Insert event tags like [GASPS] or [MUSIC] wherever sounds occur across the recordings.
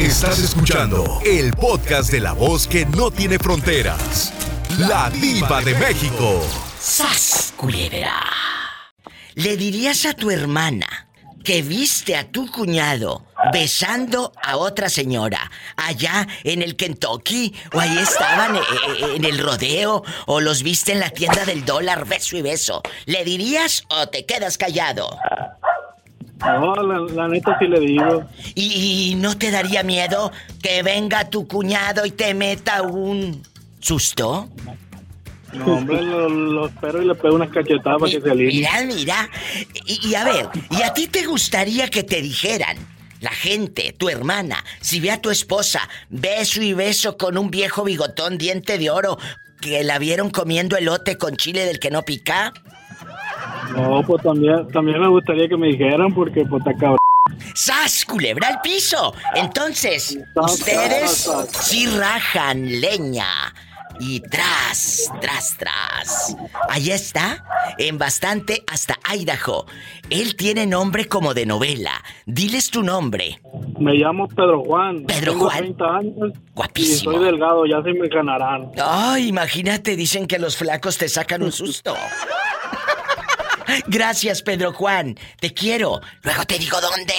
Estás escuchando el podcast de la voz que no tiene fronteras. La diva de México. ¡Sas, culebra! ¿Le dirías a tu hermana que viste a tu cuñado besando a otra señora allá en el Kentucky o ahí estaban eh, eh, en el rodeo o los viste en la tienda del dólar beso y beso? ¿Le dirías o te quedas callado? No, la, neta sí le digo. ¿Y, no te daría miedo que venga tu cuñado y te meta un susto? No, hombre, lo, espero y le pego unas cachetadas para que se alinee. Mira, mira. Y, a ver, ¿y a ti te gustaría que te dijeran, la gente, tu hermana, si ve a tu esposa beso y beso con un viejo bigotón, diente de oro, que la vieron comiendo elote con chile del que no pica? No, pues también, también me gustaría que me dijeran porque pues está cabrón. ¡Sas, culebra al piso! Entonces, ustedes sí rajan leña. Y tras, tras, tras. Allá está, en bastante hasta Idaho. Él tiene nombre como de novela. Diles tu nombre. Me llamo Pedro Juan. Pedro Juan. 30 años. Guapísimo. Y soy delgado, ya se me ganarán. Ay, imagínate, dicen que los flacos te sacan un susto. Gracias, Pedro Juan. Te quiero. Luego te digo dónde.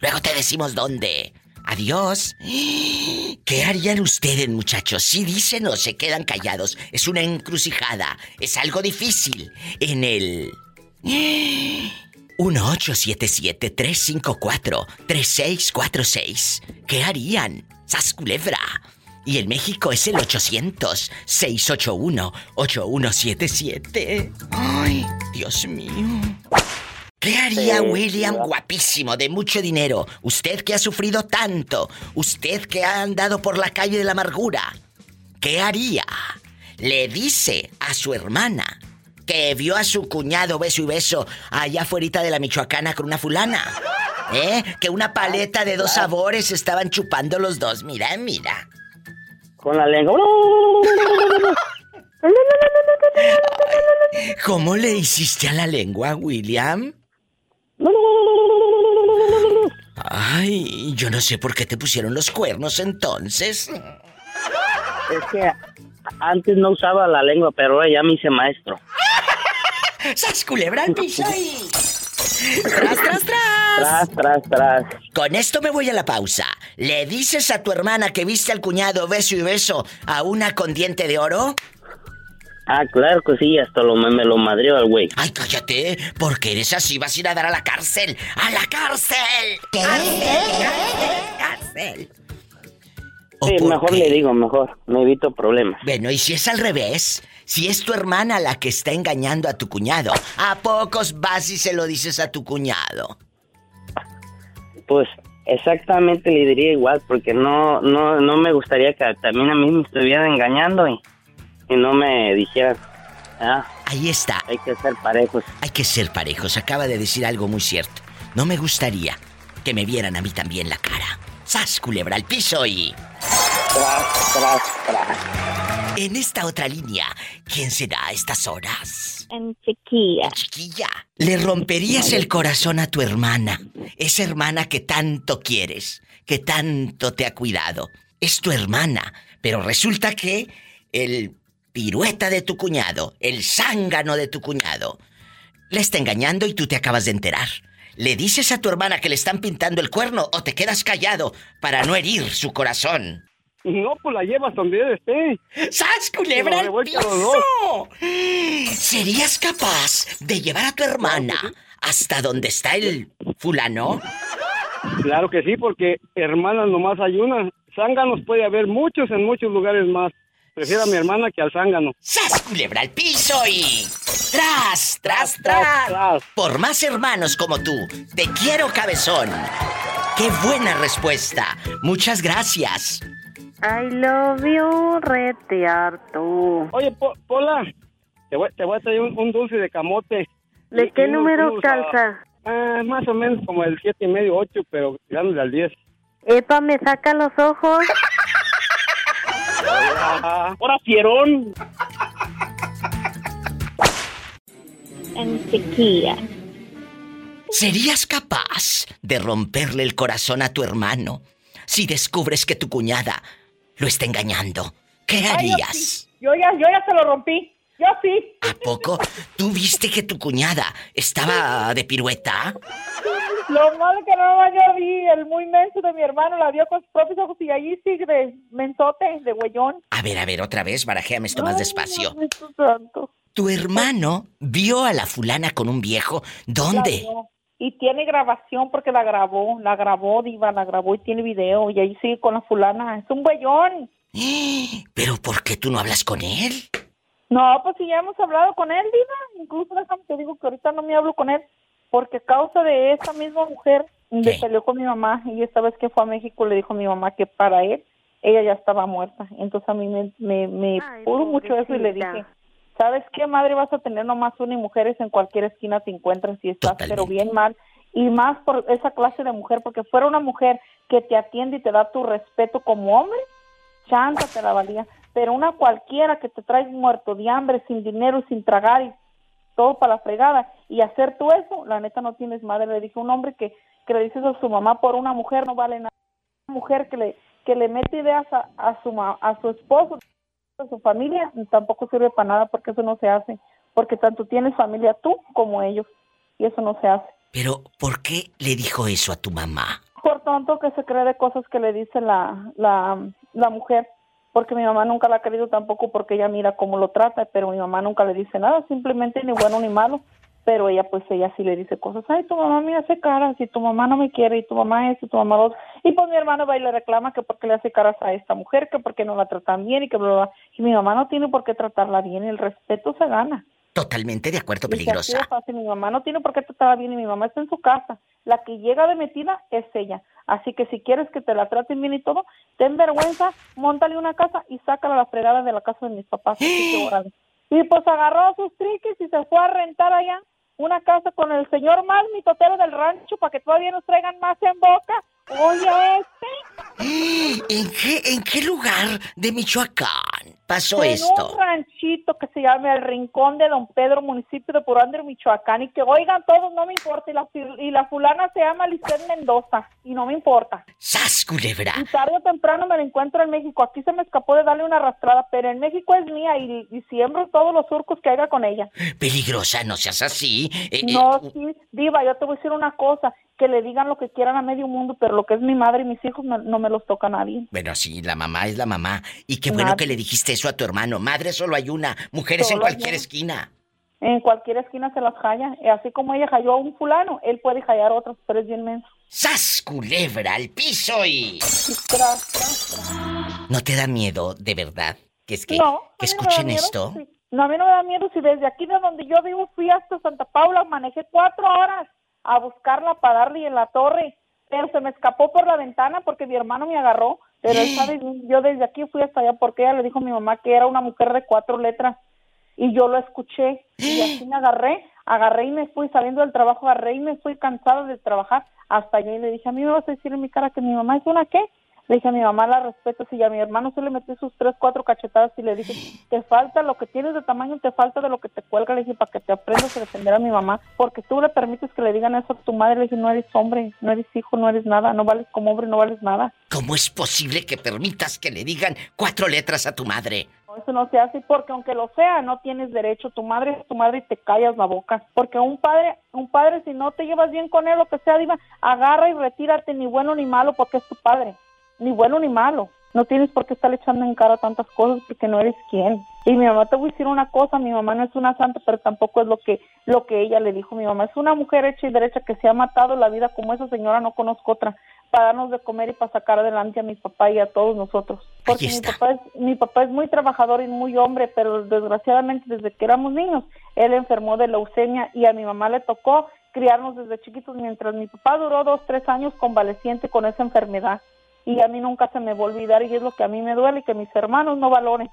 Luego te decimos dónde. Adiós. [GASPS] ¿Qué harían ustedes, muchachos? Si dicen o se quedan callados. Es una encrucijada. Es algo difícil. En el... [GASPS] 1877-354-3646. ¿Qué harían? ¡Sas culebra! Y en México es el 800-681-8177. ¡Ay, Dios mío! ¿Qué haría William guapísimo, de mucho dinero? Usted que ha sufrido tanto, usted que ha andado por la calle de la amargura, ¿qué haría? Le dice a su hermana que vio a su cuñado beso y beso allá afuera de la Michoacana con una fulana. ¿Eh? Que una paleta de dos sabores estaban chupando los dos. Mira, mira con la lengua. [LAUGHS] ¿Cómo le hiciste a la lengua, William? Ay, yo no sé por qué te pusieron los cuernos entonces. Es que antes no usaba la lengua, pero ya me hice maestro. ¡Sas culebra ahí! [LAUGHS] ¡Tras, tras, tras! Tras, tras, tras. Con esto me voy a la pausa. ¿Le dices a tu hermana que viste al cuñado beso y beso a una con diente de oro? Ah, claro que sí, hasta lo, me, lo madrió al güey. Ay, cállate, porque eres así, vas a ir a dar a la cárcel. ¡A la cárcel! ¿Qué? ¿Cárcel? ¿Cárcel? Sí, mejor le digo, mejor, me evito problemas. Bueno, ¿y si es al revés? Si es tu hermana la que está engañando a tu cuñado, ¿a pocos vas y se lo dices a tu cuñado? Pues exactamente le diría igual, porque no, no, no me gustaría que también a mí me estuvieran engañando y, y no me dijeran. Ah, Ahí está. Hay que ser parejos. Hay que ser parejos. Acaba de decir algo muy cierto. No me gustaría que me vieran a mí también la cara. ¡Sas, culebra al piso y... Tras, tras, tras. En esta otra línea, ¿quién será a estas horas? En chiquilla. chiquilla. Le romperías el corazón a tu hermana. Esa hermana que tanto quieres, que tanto te ha cuidado. Es tu hermana. Pero resulta que el pirueta de tu cuñado, el zángano de tu cuñado, le está engañando y tú te acabas de enterar. ¿Le dices a tu hermana que le están pintando el cuerno o te quedas callado para no herir su corazón? No, pues la llevas donde esté. ¡Sas, culebra al piso! ¿Serías capaz de llevar a tu hermana hasta donde está el fulano? Claro que sí, porque hermanas nomás hay una. Zánganos puede haber muchos en muchos lugares más. Prefiero a mi hermana que al zángano. ¡Sas, culebra al piso y... ¡Tras, tras, tras! tras. Por más hermanos como tú, te quiero, cabezón. ¡Qué buena respuesta! Muchas gracias. I love you, tú. Oye, Pola, te voy, te voy, a traer un, dulce de camote. ¿De qué número calza? Ah, más o menos como el siete y medio, ocho, pero tirándole al 10. Epa, me saca los ojos. [LAUGHS] ¡Ahora, fierón! En chiquilla. ¿Serías capaz de romperle el corazón a tu hermano si descubres que tu cuñada lo está engañando? ¿Qué Ay, yo harías? sí. Yo ya, yo ya se lo rompí. Yo sí. ¿A poco? ¿Tú viste que tu cuñada estaba de pirueta? Lo malo que no yo vi, el muy menso de mi hermano la vio con sus propios ojos y allí sigue de mensote, de güeyón. A ver, a ver, otra vez, barajéame esto más despacio. Tu hermano vio a la fulana con un viejo. La ¿Dónde? vio. Y tiene grabación porque la grabó, la grabó, Diva, la grabó y tiene video. Y ahí sigue con la fulana. Es un güeyón. [GASPS] ¿Pero por qué tú no hablas con él? No, pues sí, ya hemos hablado con él, Diva. Incluso déjame te digo que ahorita no me hablo con él. Porque a causa de esa misma mujer, le peleó con mi mamá. Y esta vez que fue a México le dijo a mi mamá que para él, ella ya estaba muerta. Entonces a mí me, me, me Ay, pudo mucho eso y le dije, ¿sabes qué, madre? Vas a tener nomás una y mujeres en cualquier esquina te encuentras y estás pero bien mal. Y más por esa clase de mujer, porque fuera una mujer que te atiende y te da tu respeto como hombre, chanta te la valía. Pero una cualquiera que te trae muerto de hambre, sin dinero, sin tragar y todo para la fregada, y hacer tú eso, la neta no tienes madre. Le dije, un hombre que, que le dices a su mamá por una mujer no vale nada. Una mujer que le, que le mete ideas a, a su, a su esposo, a su familia, tampoco sirve para nada porque eso no se hace. Porque tanto tienes familia tú como ellos, y eso no se hace. Pero, ¿por qué le dijo eso a tu mamá? por tonto que se cree de cosas que le dice la, la, la mujer, porque mi mamá nunca la ha querido tampoco porque ella mira cómo lo trata, pero mi mamá nunca le dice nada, simplemente ni bueno ni malo, pero ella pues ella sí le dice cosas, ay tu mamá me hace caras y tu mamá no me quiere y tu mamá es y tu mamá lo y pues mi hermano va y le reclama que porque le hace caras a esta mujer, que porque no la tratan bien y que bla, bla, bla. y mi mamá no tiene por qué tratarla bien, el respeto se gana. Totalmente de acuerdo, así peligrosa. fácil, Mi mamá no tiene por qué tratarla bien y mi mamá está en su casa. La que llega de metida es ella. Así que si quieres que te la traten bien y todo, ten vergüenza, montale una casa y sácala a la fregada de la casa de mis papás. [GASPS] Y pues agarró sus triques y se fue a rentar allá una casa con el señor más mitotero del rancho para que todavía nos traigan más en boca. Oye, este. [GASPS] ¿En qué, ¿En qué lugar de Michoacán pasó en esto? un ranchito que se llama El Rincón de Don Pedro, municipio de Purandre, Michoacán, y que oigan todos, no me importa, y la, y la fulana se llama Lisbeth Mendoza, y no me importa. ¡Sas, culebra! Y tarde o temprano me la encuentro en México, aquí se me escapó de darle una arrastrada, pero en México es mía, y, y siembro todos los surcos que haya con ella. Peligrosa, no seas así. Eh, eh, No, sí, diva, yo te voy a decir una cosa, que le digan lo que quieran a medio mundo, pero lo que es mi madre y mis hijos no, no me los toca nadie. Bueno, sí, la mamá es la mamá. Y qué bueno Madre. que le dijiste eso a tu hermano. Madre solo hay una, mujeres en Solo hay cualquier una. esquina. En cualquier esquina se las halla, y así como ella halló a un fulano, él puede hallar a otros, pero es bien menso. ¡Sas, culebra, al piso y... Y tras, tras, tras. ¿No te da miedo, de verdad? Que es que, No, que a mí no me da escuchen miedo, esto. sí. No, a mí no me da miedo si desde aquí de donde yo vivo fui hasta Santa Paula, manejé cuatro horas a buscarla para darle en la torre, pero se me escapó por la ventana porque mi hermano me agarró, pero él sabe, yo desde aquí fui hasta allá porque ella le dijo a mi mamá que era una mujer de cuatro letras y yo lo escuché y [GASPS] así me agarré, agarré y me fui saliendo del trabajo, agarré y me fui cansada de trabajar hasta allá y le dije, a mí me vas a decir en mi cara que mi mamá es una qué? Le dije a mi mamá la respeto, si a mi hermano se le metió sus tres, cuatro cachetadas y le dije, te falta lo que tienes de tamaño, te falta de lo que te cuelga, le dije, para que te aprendas a defender a mi mamá, porque tú le permites que le digan eso a tu madre, le dije, no eres hombre, no eres hijo, no eres nada, no vales como hombre, no vales nada. ¿Cómo es posible que permitas que le digan cuatro letras a tu madre? Eso no se hace porque aunque lo sea, no tienes derecho. Tu madre es tu madre y te callas la boca. Porque un padre, un padre si no te llevas bien con él, lo que sea, diva, agarra y retírate, ni bueno ni malo, porque es tu padre. Ni bueno ni malo. No tienes por qué estar echando en cara tantas cosas porque no eres quien. Y mi mamá te voy a decir una cosa, mi mamá no es una santa, pero tampoco es lo que lo que ella le dijo. Mi mamá es una mujer hecha y derecha que se ha matado la vida como esa señora, no conozco otra, para darnos de comer y para sacar adelante a mi papá y a todos nosotros. Porque mi papá, es, mi papá es muy trabajador y muy hombre, pero desgraciadamente desde que éramos niños, él enfermó de leucemia y a mi mamá le tocó criarnos desde chiquitos mientras mi papá duró dos, tres años convaleciente con esa enfermedad. Y a mí nunca se me va a olvidar y es lo que a mí me duele y que mis hermanos no valoren.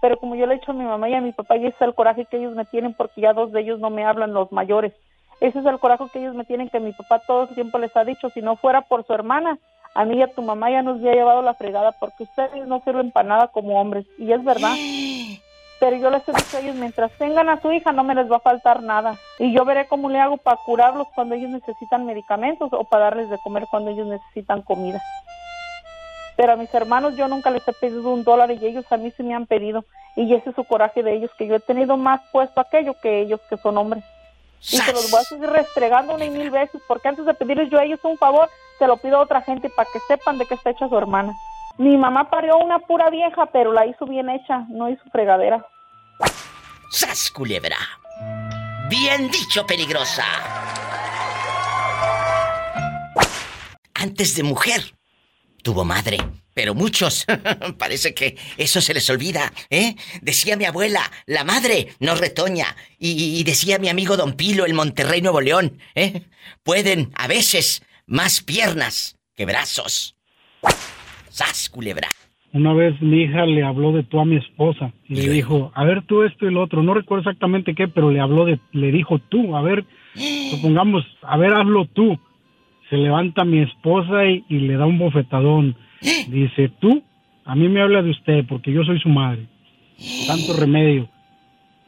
Pero como yo le he dicho a mi mamá y a mi papá, y ese es el coraje que ellos me tienen porque ya dos de ellos no me hablan, los mayores. Ese es el coraje que ellos me tienen que mi papá todo el tiempo les ha dicho, si no fuera por su hermana, a mí y a tu mamá ya nos había llevado la fregada porque ustedes no sirven para nada como hombres. Y es verdad. [GASPS] Pero yo les he dicho a ellos, mientras tengan a su hija no me les va a faltar nada. Y yo veré cómo le hago para curarlos cuando ellos necesitan medicamentos o para darles de comer cuando ellos necesitan comida. Pero a mis hermanos yo nunca les he pedido un dólar y ellos a mí sí me han pedido. Y ese es su coraje de ellos, que yo he tenido más puesto aquello que ellos, que son hombres. Y se los voy a seguir restregando una y mil veces, porque antes de pedirles yo a ellos un favor, se lo pido a otra gente para que sepan de qué está hecha su hermana. Mi mamá parió una pura vieja, pero la hizo bien hecha, no hizo fregadera. ¡Sas, culebra! Bien dicho, peligrosa. Antes de mujer, tuvo madre. Pero muchos, [LAUGHS] parece que eso se les olvida, ¿eh? Decía mi abuela, la madre no retoña. Y, y decía mi amigo Don Pilo, el Monterrey Nuevo León, ¿eh? Pueden, a veces, más piernas que brazos. ¡Sas, culebra! Una vez mi hija le habló de tú a mi esposa. Y le dijo, a ver tú esto y lo otro. No recuerdo exactamente qué, pero le habló de, le dijo tú, a ver, [GASPS] supongamos, a ver, hazlo tú. Se levanta mi esposa y, y le da un bofetadón. [GASPS] Dice, tú, a mí me habla de usted porque yo soy su madre. [GASPS] Tanto remedio.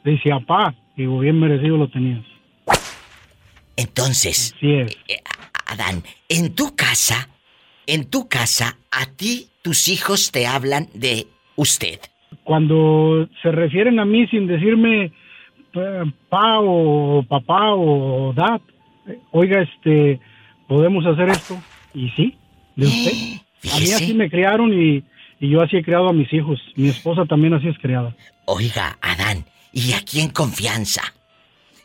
Dice, apá, digo, bien merecido lo tenías. Entonces, Así es. eh, Adán, en tu casa, en tu casa, a ti tus hijos te hablan de usted. Cuando se refieren a mí sin decirme eh, pa o papá o dad, eh, oiga, este, podemos hacer esto. Y sí, de usted. A mí así me criaron y, y yo así he criado a mis hijos. Mi esposa también así es criada. Oiga, Adán, y aquí en confianza.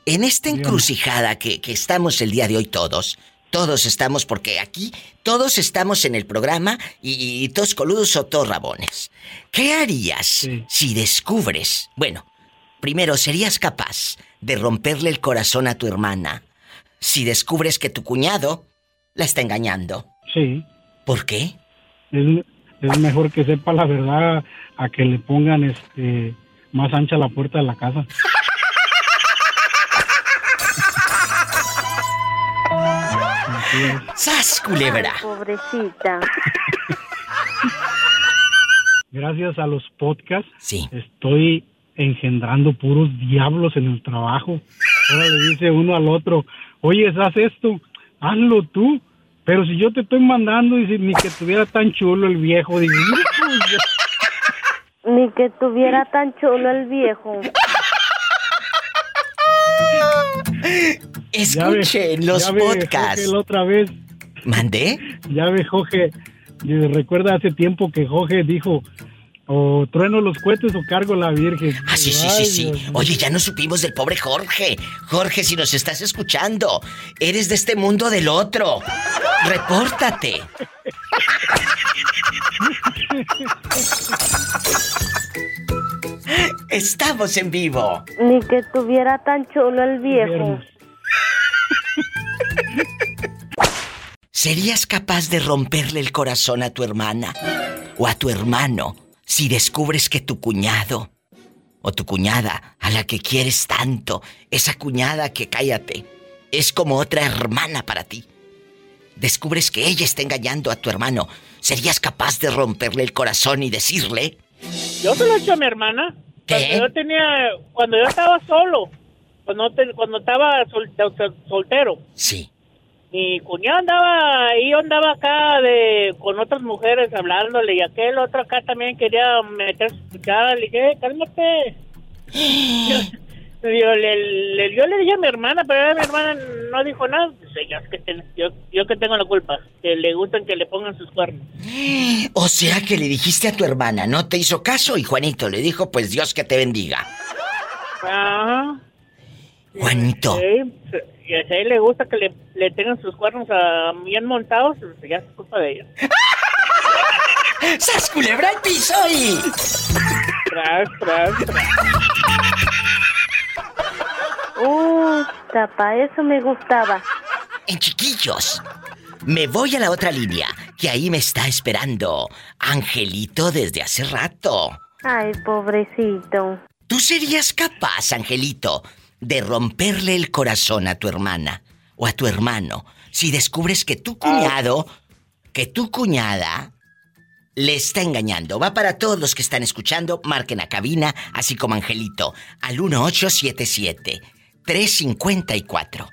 En esta encrucijada que, que estamos el día de hoy todos, todos estamos, porque aquí todos estamos en el programa y, y todos coludos o todos rabones. ¿Qué harías Sí. si descubres, bueno, primero, ¿serías capaz de romperle el corazón a tu hermana si descubres que tu cuñado la está engañando? Sí, ¿Por qué? es, es mejor que sepa la verdad a que le pongan este más ancha la puerta de la casa. [LAUGHS] ¡Sas, culebra! Pobrecita. Gracias a los podcasts Sí. estoy engendrando puros diablos en el trabajo. Ahora le dice uno al otro, oye, haz esto, hazlo tú. Pero si yo te estoy mandando, dice, ni que tuviera tan chulo el viejo. Digo, "Hijo de-". [LAUGHS] Ni que tuviera tan chulo el viejo. [LAUGHS] Escuchen los ya ve, Jorge, podcasts. la otra vez, ¿Mandé? ya ve, Jorge, recuerda hace tiempo que Jorge dijo, o trueno los cohetes o cargo la virgen. Ah, sí, sí, sí, Ay, sí. Oye, ya no supimos del pobre Jorge. Jorge, si nos estás escuchando, eres de este mundo del otro. Repórtate. Estamos en vivo. Ni que tuviera tan chulo el viejo. ¿Serías capaz de romperle el corazón a tu hermana o a tu hermano si descubres que tu cuñado o tu cuñada a la que quieres tanto, esa cuñada que cállate, es como otra hermana para ti? Descubres que ella está engañando a tu hermano. ¿Serías capaz de romperle el corazón y decirle? Yo se lo he hecho a mi hermana. ¿Qué? Cuando yo tenía, cuando yo estaba solo, cuando, te- cuando estaba sol- sol- soltero. Sí. Mi cuñado andaba, ahí yo andaba acá de, con otras mujeres hablándole y aquel otro acá también quería meter su cuchara. Le dije, "Eh, cálmate. yo, [GASPS] yo le, le- yo le dije a mi hermana, pero mi hermana no dijo nada. Yo, que ten- yo, yo que tengo la culpa, que le gustan que le pongan sus cuernos. [GASPS] O sea que le dijiste a tu hermana, no te hizo caso y Juanito le dijo, pues Dios que te bendiga. Ajá. Juanito. Sí, y a él le gusta que le, le tengan sus cuernos bien montados, pues ya es culpa de ella. [LAUGHS] ¡Sas culebra al piso y... Tras, tras, tras. Uh, tapa, eso me gustaba. En chiquillos. Me voy a la otra línea, que ahí me está esperando Angelito desde hace rato. Ay, pobrecito. ¿Tú serías capaz, Angelito, de romperle el corazón a tu hermana o a tu hermano si descubres que tu cuñado, que tu cuñada le está engañando? Va para todos los que están escuchando, marquen a cabina, así como Angelito, al 1877 354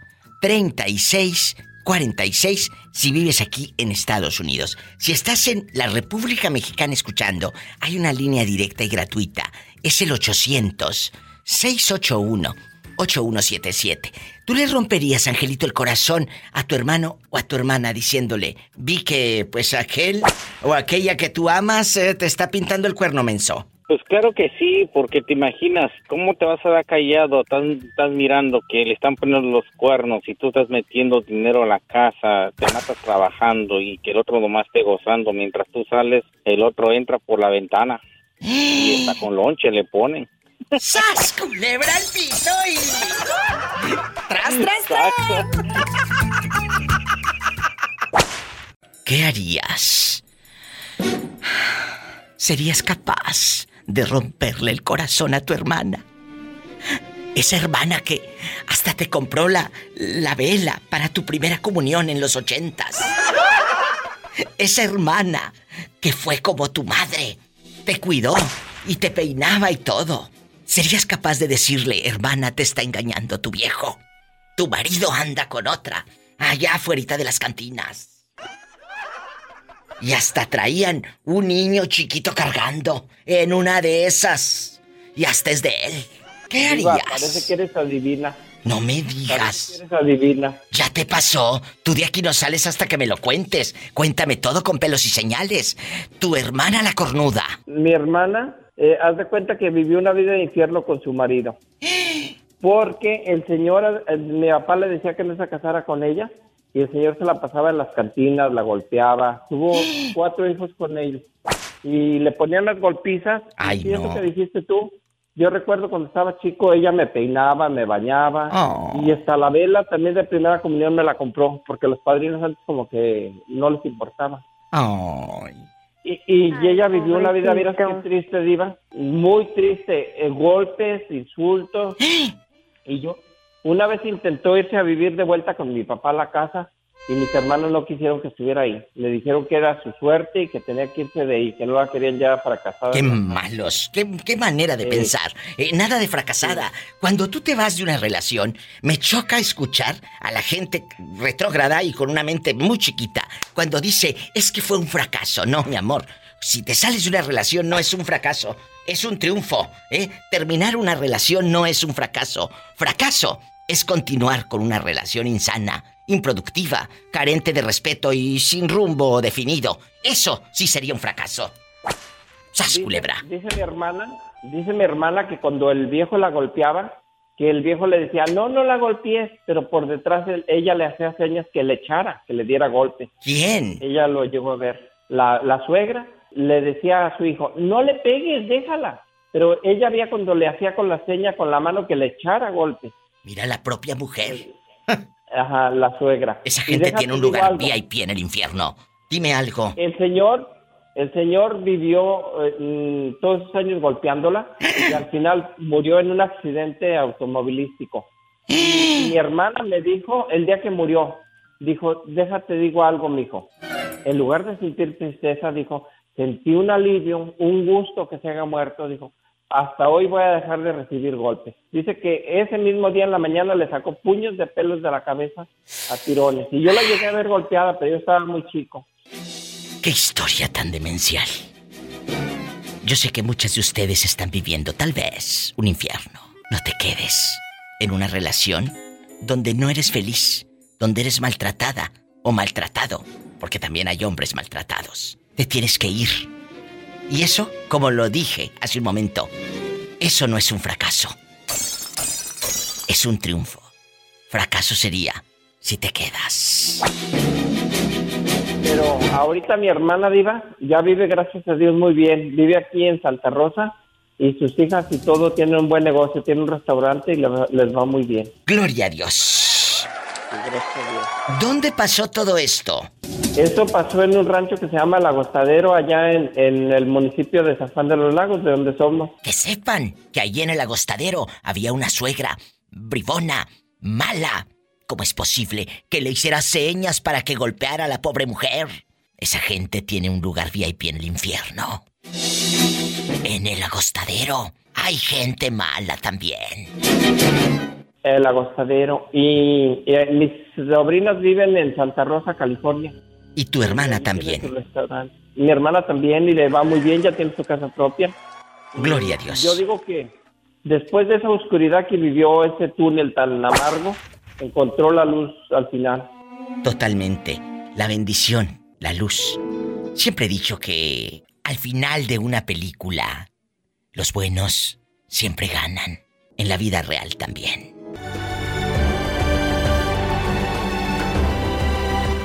46 si vives aquí en Estados Unidos. Si estás en la República Mexicana escuchando, hay una línea directa y gratuita. Es el 800 681 8177. ¿Tú le romperías, Angelito, el corazón a tu hermano o a tu hermana diciéndole, vi que pues aquel o aquella que tú amas eh, te está pintando el cuerno menso? Pues claro que sí, porque te imaginas, ¿cómo te vas a dar callado? Estás, estás mirando que le están poniendo los cuernos y tú estás metiendo dinero a la casa, te matas trabajando y que el otro nomás esté gozando. Mientras tú sales, el otro entra por la ventana y está con lonche, le ponen. ¡Sas, culebra al piso y... ¡Tras, tras, tras! ¿Qué harías? ¿Serías capaz de romperle el corazón a tu hermana? Esa hermana que hasta te compró la, la vela para tu primera comunión en los ochentas. Esa hermana que fue como tu madre. Te cuidó y te peinaba y todo. ¿Serías capaz de decirle, hermana, te está engañando tu viejo? Tu marido anda con otra, allá afuera de las cantinas. Y hasta traían un niño chiquito cargando en una de esas. Y hasta es de él. ¿Qué harías? parece que eres adivina. No me Parece digas. que eres adivina. Ya te pasó. Tú de aquí no sales hasta que me lo cuentes. Cuéntame todo con pelos y señales. Tu hermana la cornuda. Mi hermana, eh, haz de cuenta que vivió una vida de infierno con su marido. [GASPS] Porque el señor, mi papá le decía que no se casara con ella y el señor se la pasaba en las cantinas, la golpeaba. Tuvo [GASPS] cuatro hijos con ellos y le ponían las golpizas. Ay, y eso no. que dijiste tú, yo recuerdo cuando estaba chico, ella me peinaba, me bañaba Oh. y hasta la vela también de primera comunión me la compró porque los padrinos antes como que no les importaba. Ay. Y, y Ay, ella vivió una vida, mira qué triste, Diva. Muy triste. eh, golpes, insultos. [GASPS] Y yo, una vez intentó irse a vivir de vuelta con mi papá a la casa y mis hermanos no quisieron que estuviera ahí. Le dijeron que era su suerte y que tenía que irse de ahí, que no la querían ya fracasada. Qué malos, qué, qué manera de pensar. Eh, nada de fracasada. Cuando tú te vas de una relación, me choca escuchar a la gente retrógrada y con una mente muy chiquita cuando dice, es que fue un fracaso. No, mi amor. Si te sales de una relación no es un fracaso, es un triunfo. ¿eh? Terminar una relación no es un fracaso. Fracaso es continuar con una relación insana, improductiva, carente de respeto y sin rumbo definido. Eso sí sería un fracaso. ¡Sas, Dice- culebra! Dice mi hermana, dice mi hermana que cuando el viejo la golpeaba, que el viejo le decía, no, no la golpees, pero por detrás ella le hacía señas que le echara, que le diera golpe. ¿Quién? Ella lo llegó a ver. La, la suegra le decía a su hijo, no le pegues, déjala. Pero ella veía cuando le hacía con la seña, con la mano, que le echara golpe. Mira la propia mujer. [LAUGHS] Ajá, la suegra. Esa gente tiene un lugar. VIP en el infierno. Dime algo. El señor, el señor vivió eh, mm, todos esos años golpeándola y al final murió en un accidente automovilístico. [GASPS] Mi hermana me dijo el día que murió, dijo, déjate digo algo, mijo. En lugar de sentir tristeza, dijo, sentí un alivio, un gusto que se haya muerto, dijo. Hasta hoy voy a dejar de recibir golpes. Dice que ese mismo día en la mañana le sacó puños de pelos de la cabeza a tirones. Y yo la llegué a ver golpeada, pero yo estaba muy chico. ¡Qué historia tan demencial! Yo sé que muchas de ustedes están viviendo tal vez un infierno. No te quedes en una relación donde no eres feliz, donde eres maltratada o maltratado, porque también hay hombres maltratados. Te tienes que ir. Y eso, como lo dije hace un momento, eso no es un fracaso. Es un triunfo. Fracaso sería si te quedas. Pero ahorita mi hermana Diva ya vive, gracias a Dios, muy bien. Vive aquí en Santa Rosa y sus hijas y todo tienen un buen negocio, tienen un restaurante y les va muy bien. Gloria a Dios. Gracias a Dios. ¿Dónde pasó todo esto? Eso pasó en un rancho que se llama El Agostadero, allá en, en el municipio de San Juan de los Lagos, de donde somos. Que sepan que allí en el agostadero había una suegra bribona, mala. ¿Cómo es posible que le hiciera señas para que golpeara a la pobre mujer? Esa gente tiene un lugar VIP en el infierno. En el agostadero hay gente mala también. El agostadero. Y, y, mis sobrinos viven en Santa Rosa, California. Y tu hermana también. Mi hermana también y le va muy bien, ya tiene su casa propia. Gloria a Dios. Yo digo que después de esa oscuridad que vivió ese túnel tan amargo, encontró la luz al final. Totalmente. La bendición, la luz. Siempre he dicho que al final de una película, los buenos siempre ganan. En la vida real también.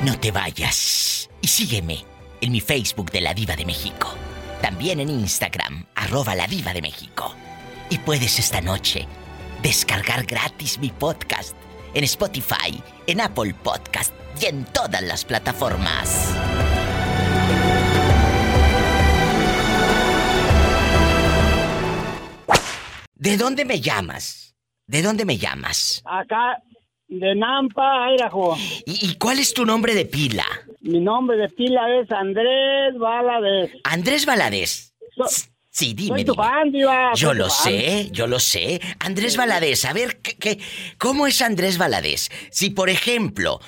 No te vayas. Y sígueme en mi Facebook de La Diva de México. También en Instagram, arroba La Diva de México. Y puedes esta noche descargar gratis mi podcast en Spotify, en Apple Podcast y en todas las plataformas. ¿De dónde me llamas? ¿De dónde me llamas? Acá, de Nampa, Idaho. ¿Y, y cuál es tu nombre de pila? Mi nombre de pila es Andrés Valadez. Andrés Valadez. So- Sí, dime. soy tu dime. fan, diva, Yo soy lo tu fan. sé, yo lo sé. Andrés Valadez, a ver, ¿qué, qué- cómo es Andrés Valadez? Si, por ejemplo,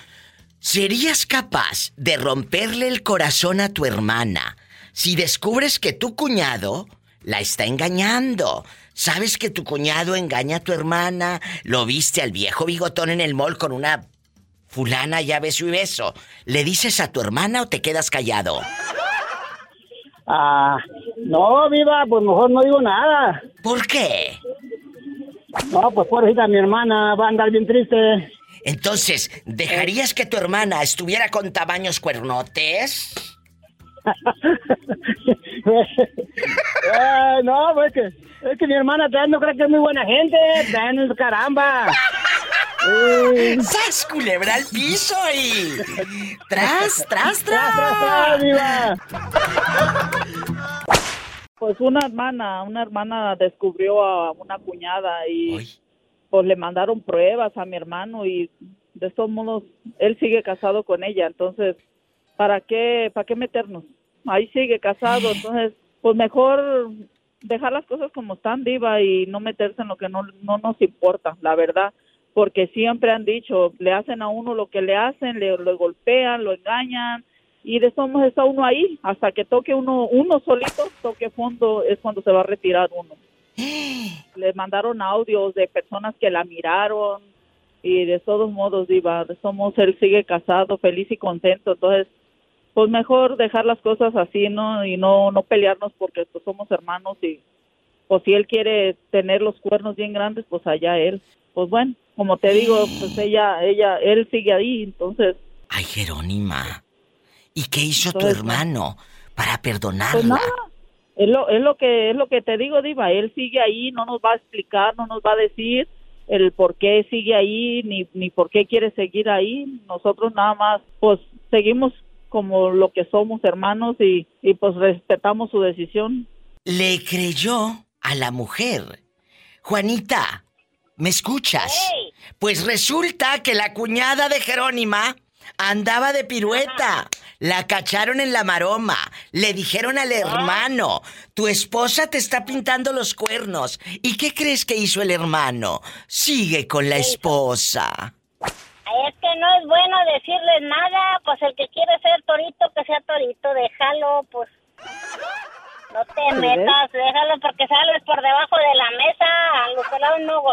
¿serías capaz de romperle el corazón a tu hermana si descubres que tu cuñado la está engañando? ¿Sabes que tu cuñado engaña a tu hermana? ¿Lo viste al viejo bigotón en el mall con una fulana ya beso y beso? ¿Le dices a tu hermana o te quedas callado? Ah, no, viva, pues mejor no digo nada. ¿Por qué? No, pues pobrecita, mi hermana va a andar bien triste. Entonces, ¿dejarías que tu hermana estuviera con tamaños cuernotes? Eh, no, pues que, es que mi hermana también no cree que es muy buena gente. También caramba. ¡Sas, culebra al piso y... ¡Tras, tras, tras, tras, tras! viva. Pues una hermana, una hermana descubrió a una cuñada y pues le mandaron pruebas a mi hermano y de todos modos él sigue casado con ella, entonces ¿para qué para qué meternos? Ahí sigue casado, entonces pues mejor dejar las cosas como están viva y no meterse en lo que no no nos importa, la verdad, porque siempre han dicho, le hacen a uno lo que le hacen, le lo golpean, lo engañan y de modos está uno ahí hasta que toque uno uno solito toque fondo es cuando se va a retirar uno [GASPS] le mandaron audios de personas que la miraron y de todos modos diva de todos modos él sigue casado feliz y contento entonces pues mejor dejar las cosas así no y no no pelearnos porque pues somos hermanos y pues si él quiere tener los cuernos bien grandes pues allá él pues bueno como te digo pues ella ella él sigue ahí entonces Ay, Jerónima. ¿Y qué hizo tu hermano para perdonarla? Pues nada, es lo, es lo que es lo que te digo, Diva. Él sigue ahí, no nos va a explicar, no nos va a decir el por qué sigue ahí, ni, ni por qué quiere seguir ahí. Nosotros nada más, pues, seguimos como lo que somos hermanos y, y pues respetamos su decisión. Le creyó a la mujer. Juanita, ¿me escuchas? Pues resulta que la cuñada de Jerónima andaba de pirueta. La cacharon en la maroma. Le dijeron al hermano, tu esposa te está pintando los cuernos. ¿Y qué crees que hizo el hermano? Sigue con la esposa. Es que no es bueno decirles nada, pues el que quiere ser torito, que sea torito, déjalo, pues. No te ¿Sí metas, déjalo porque sales por debajo de la mesa, a los pelados no,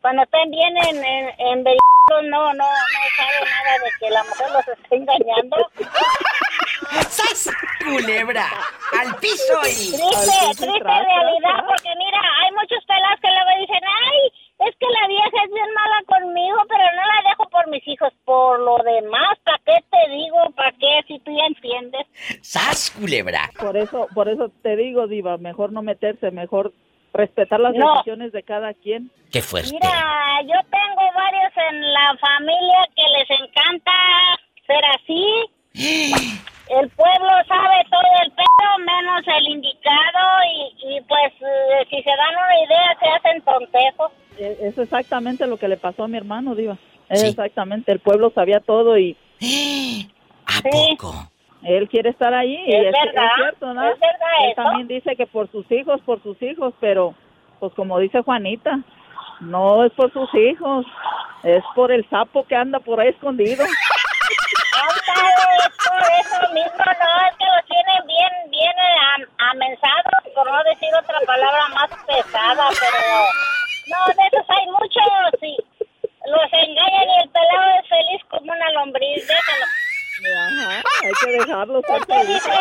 cuando estén bien en, en, en no, no, no sabe nada de que la mujer los está engañando. [LAUGHS] ¡Sas! Culebra, al piso y... Triste, triste realidad, porque mira, hay muchos pelados que luego dicen, ay, es que la vieja es bien mala conmigo, pero no la dejo por mis hijos. Por lo demás, ¿para qué te digo? ¿Para qué? Si tú ya entiendes. ¡Sas, culebra! Por eso, por eso te digo, Diva, mejor no meterse, mejor respetar las No. decisiones de cada quien. ¡Qué fuerte! Mira, yo tengo varios en la familia que les encanta ser así. [GASPS] El pueblo sabe todo el pedo, menos el indicado, y, y pues eh, si se dan una idea, se hacen tonteros. E- Es exactamente lo que le pasó a mi hermano, Diva. Es exactamente, el pueblo sabía todo y... ¿A poco? Él quiere estar ahí y Es es, verdad, es cierto, ¿no? es verdad Él eso. también dice que por sus hijos, por sus hijos, pero pues como dice Juanita, No es por sus hijos, es por el sapo que anda por ahí escondido. [LAUGHS] Es por eso mismo, no, es que los tienen bien, bien am- amensados, por no decir otra palabra más pesada, pero no, de esos hay muchos y los engañan y el pelado es feliz como una lombriz, déjalo. Ajá, hay que ser Usted dice, el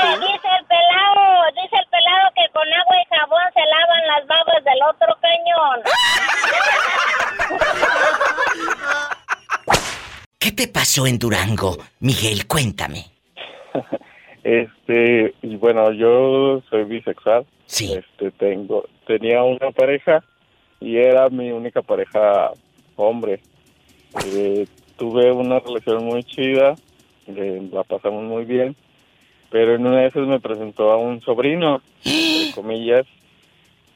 pelado, dice el pelado que con agua y jabón se lavan las babas del otro cañón. [LAUGHS] ¿Qué te pasó en Durango? Miguel, cuéntame. [LAUGHS] Este, bueno, yo soy bisexual. Sí. Este, tengo, tenía una pareja y era mi única pareja hombre. Eh, tuve una relación muy chida, eh, la pasamos muy bien, pero en una de esas me presentó a un sobrino, entre [GASPS] comillas,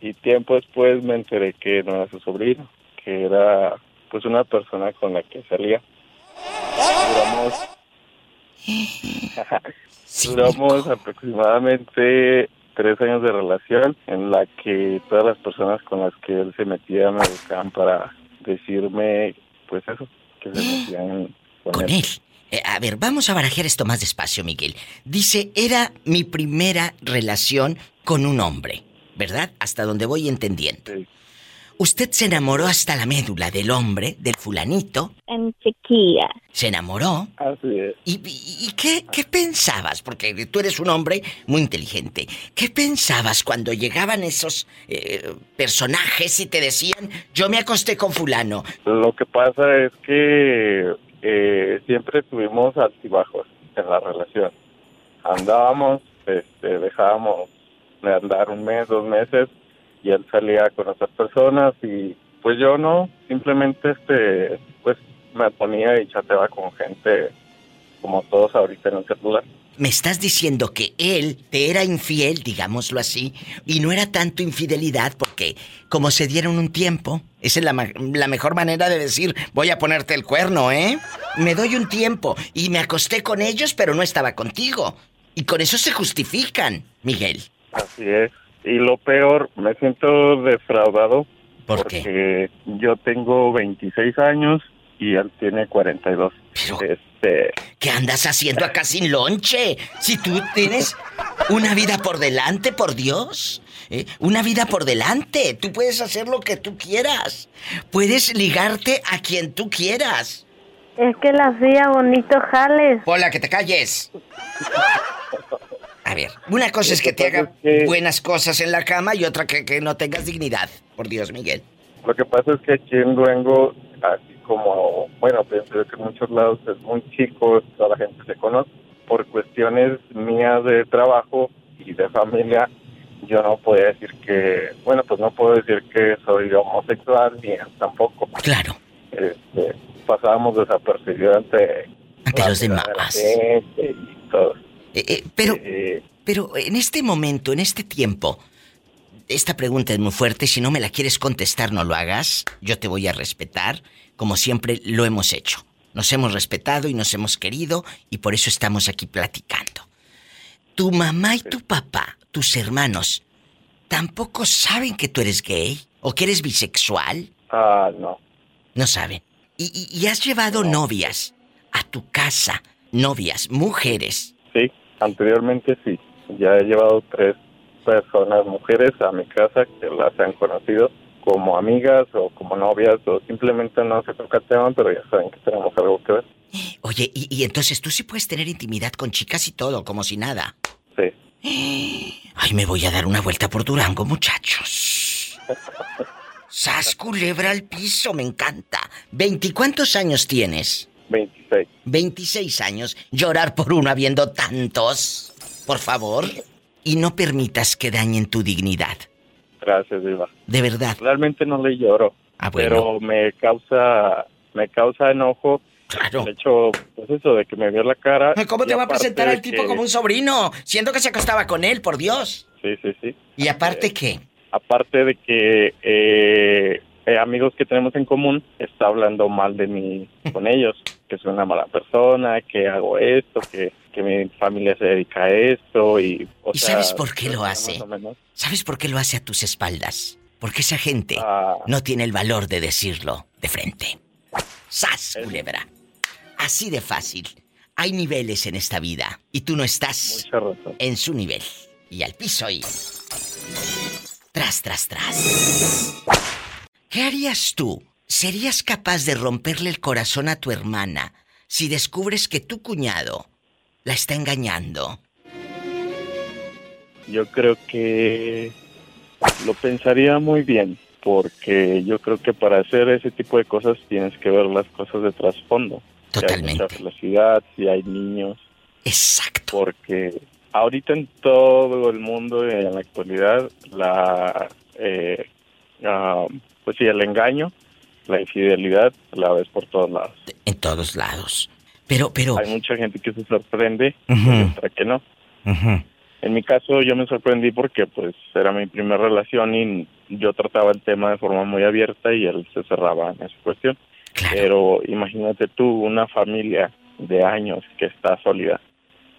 y tiempo después me enteré que no era su sobrino, que era pues una persona con la que salía. Duramos [GASPS] [LAUGHS] Duramos aproximadamente tres años de relación en la que todas las personas con las que él se metía me buscaban para decirme, pues eso, que se [GASPS] metían Con él. Eh, a ver, vamos a barajar esto más despacio, Miguel. Dice, era mi primera relación con un hombre, ¿verdad? Hasta donde voy entendiendo. Usted se enamoró hasta la médula del hombre, del fulanito. En chiquilla. Se enamoró. Así es. ¿Y, y- y qué, qué pensabas? Porque tú eres un hombre muy inteligente. ¿Qué pensabas cuando llegaban esos eh, personajes y te decían, yo me acosté con fulano? Lo que pasa es que eh, siempre tuvimos altibajos en la relación. Andábamos, este, dejábamos de andar un mes, dos meses, y él salía con otras personas y pues yo no, simplemente este, pues me ponía y chateaba con gente como todos ahorita en el celular. Me estás diciendo que él te era infiel, digámoslo así, y no era tanto infidelidad porque como se dieron un tiempo, esa es la, la mejor manera de decir, voy a ponerte el cuerno, ¿eh? Me doy un tiempo y me acosté con ellos, pero no estaba contigo. Y con eso se justifican, Miguel. Así es. Y lo peor, me siento defraudado ¿Por porque yo tengo 26 años y él tiene 42. Este, ¿Qué andas haciendo acá sin lonche? Si tú tienes una vida por delante, por Dios. ¿eh? Una vida por delante. Tú puedes hacer lo que tú quieras. Puedes ligarte a quien tú quieras. Es que la hacía bonito jales. Hola, que te calles. [LAUGHS] A ver, una cosa es que te haga buenas cosas en la cama y otra que, que no tengas dignidad. Por Dios, Miguel. Lo que pasa es que aquí en Durango, así como, bueno, pienso que en muchos lados es muy chico, toda la gente se conoce. Por cuestiones mías de trabajo y de familia, yo no podía decir que, bueno, pues no puedo decir que soy homosexual ni tampoco. Claro. Este, pasábamos desapercibidos ante, Ante los de demás. y todo. Eh, eh, pero, pero en este momento, en este tiempo, esta pregunta es muy fuerte. Si no me la quieres contestar, no lo hagas. Yo te voy a respetar, como siempre lo hemos hecho. Nos hemos respetado y nos hemos querido y por eso estamos aquí platicando. Tu mamá y tu papá, tus hermanos, tampoco saben que tú eres gay o que eres bisexual. Ah, no. No saben. Y, y- y has llevado novias a tu casa, novias, mujeres. Sí, anteriormente sí. Ya he llevado tres personas, mujeres, a mi casa que las han conocido como amigas o como novias o simplemente no se toca el tema, pero ya saben que tenemos algo que ver. Oye, y, y entonces tú sí puedes tener intimidad con chicas y todo, como si nada. Sí. Ay, me voy a dar una vuelta por Durango, muchachos. Sas culebra al piso, me encanta. ¿Veinticuántos años tienes? 26. 26 años. Llorar por uno habiendo tantos. Por favor. Y no permitas que dañen tu dignidad. Gracias, Diva. De verdad. Realmente no le lloro, Ah, bueno. pero me causa me causa enojo. Claro. De hecho, pues eso de que me vio la cara. ¿Cómo te va a presentar al tipo que- como un sobrino? Siendo que se acostaba con él, por Dios. Sí, sí, sí. ¿Y aparte qué? Aparte de que eh, eh, amigos que tenemos en común está hablando mal de mí con [LAUGHS] ellos, que soy una mala persona, que hago esto, que, que mi familia se dedica a esto y... o ¿Y sea, sabes por qué lo hace? ¿Sabes por qué lo hace a tus espaldas? Porque esa gente Ah. no tiene el valor de decirlo de frente. ¡Sas, culebra! Así de fácil. Hay niveles en esta vida y tú no estás en su nivel. Y al piso y... Tras, tras, tras. ¿Qué harías tú? ¿Serías capaz de romperle el corazón a tu hermana si descubres que tu cuñado la está engañando? Yo creo que lo pensaría muy bien, porque yo creo que para hacer ese tipo de cosas tienes que ver las cosas de trasfondo. Totalmente. Si hay mucha velocidad, si hay niños. Exacto. Porque ahorita en todo el mundo, en la actualidad, la, eh, ah, pues sí, el engaño, la infidelidad, la ves por todos lados. En todos lados. Pero, pero... Hay mucha gente que se sorprende, Ujú. y otra que no. En mi caso yo me sorprendí porque pues era mi primera relación y yo trataba el tema de forma muy abierta y él se cerraba en esa cuestión. Pero imagínate tú una familia de años que está sólida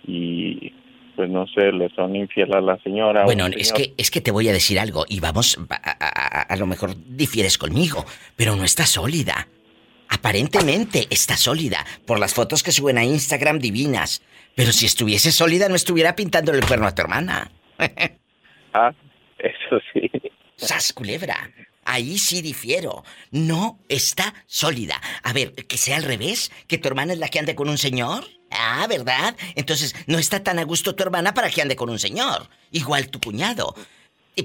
y pues no sé, le son infiel a la señora. Bueno, es que, es que te voy a decir algo y vamos, a, a- a- lo mejor difieres conmigo, pero no está sólida. Aparentemente está sólida por las fotos que suben a Instagram divinas. Pero si estuviese sólida no estuviera pintándole el cuerno a tu hermana. [LAUGHS] Ah, eso sí. ¡Sas, culebra! Ahí sí difiero. No está sólida. A ver, que sea al revés, que tu hermana es la que ande con un señor. Ah, ¿verdad? Entonces, no está tan a gusto tu hermana para que ande con un señor. Igual tu cuñado.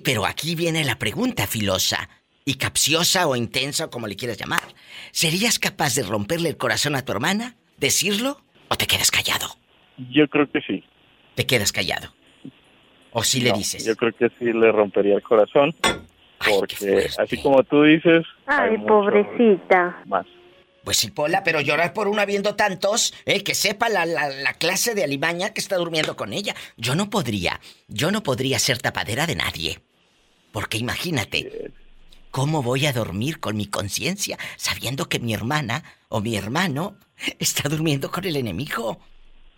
Pero aquí viene la pregunta filosa. Y capciosa o intensa, o como le quieras llamar. ¿Serías capaz de romperle el corazón a tu hermana? ¿Decirlo? ¿O te quedas callado? Yo creo que sí. Te quedas callado. ¿O sí le dices? Yo creo que sí le rompería el corazón. Porque así como tú dices, hay Ay, mucho pobrecita. más. Pues sí, Pola, pero llorar por una viendo tantos, eh, que sepa la, la- la clase de alimaña que está durmiendo con ella. Yo no podría, yo no podría ser tapadera de nadie. Porque imagínate, ¿cómo voy a dormir con mi conciencia sabiendo que mi hermana o mi hermano está durmiendo con el enemigo?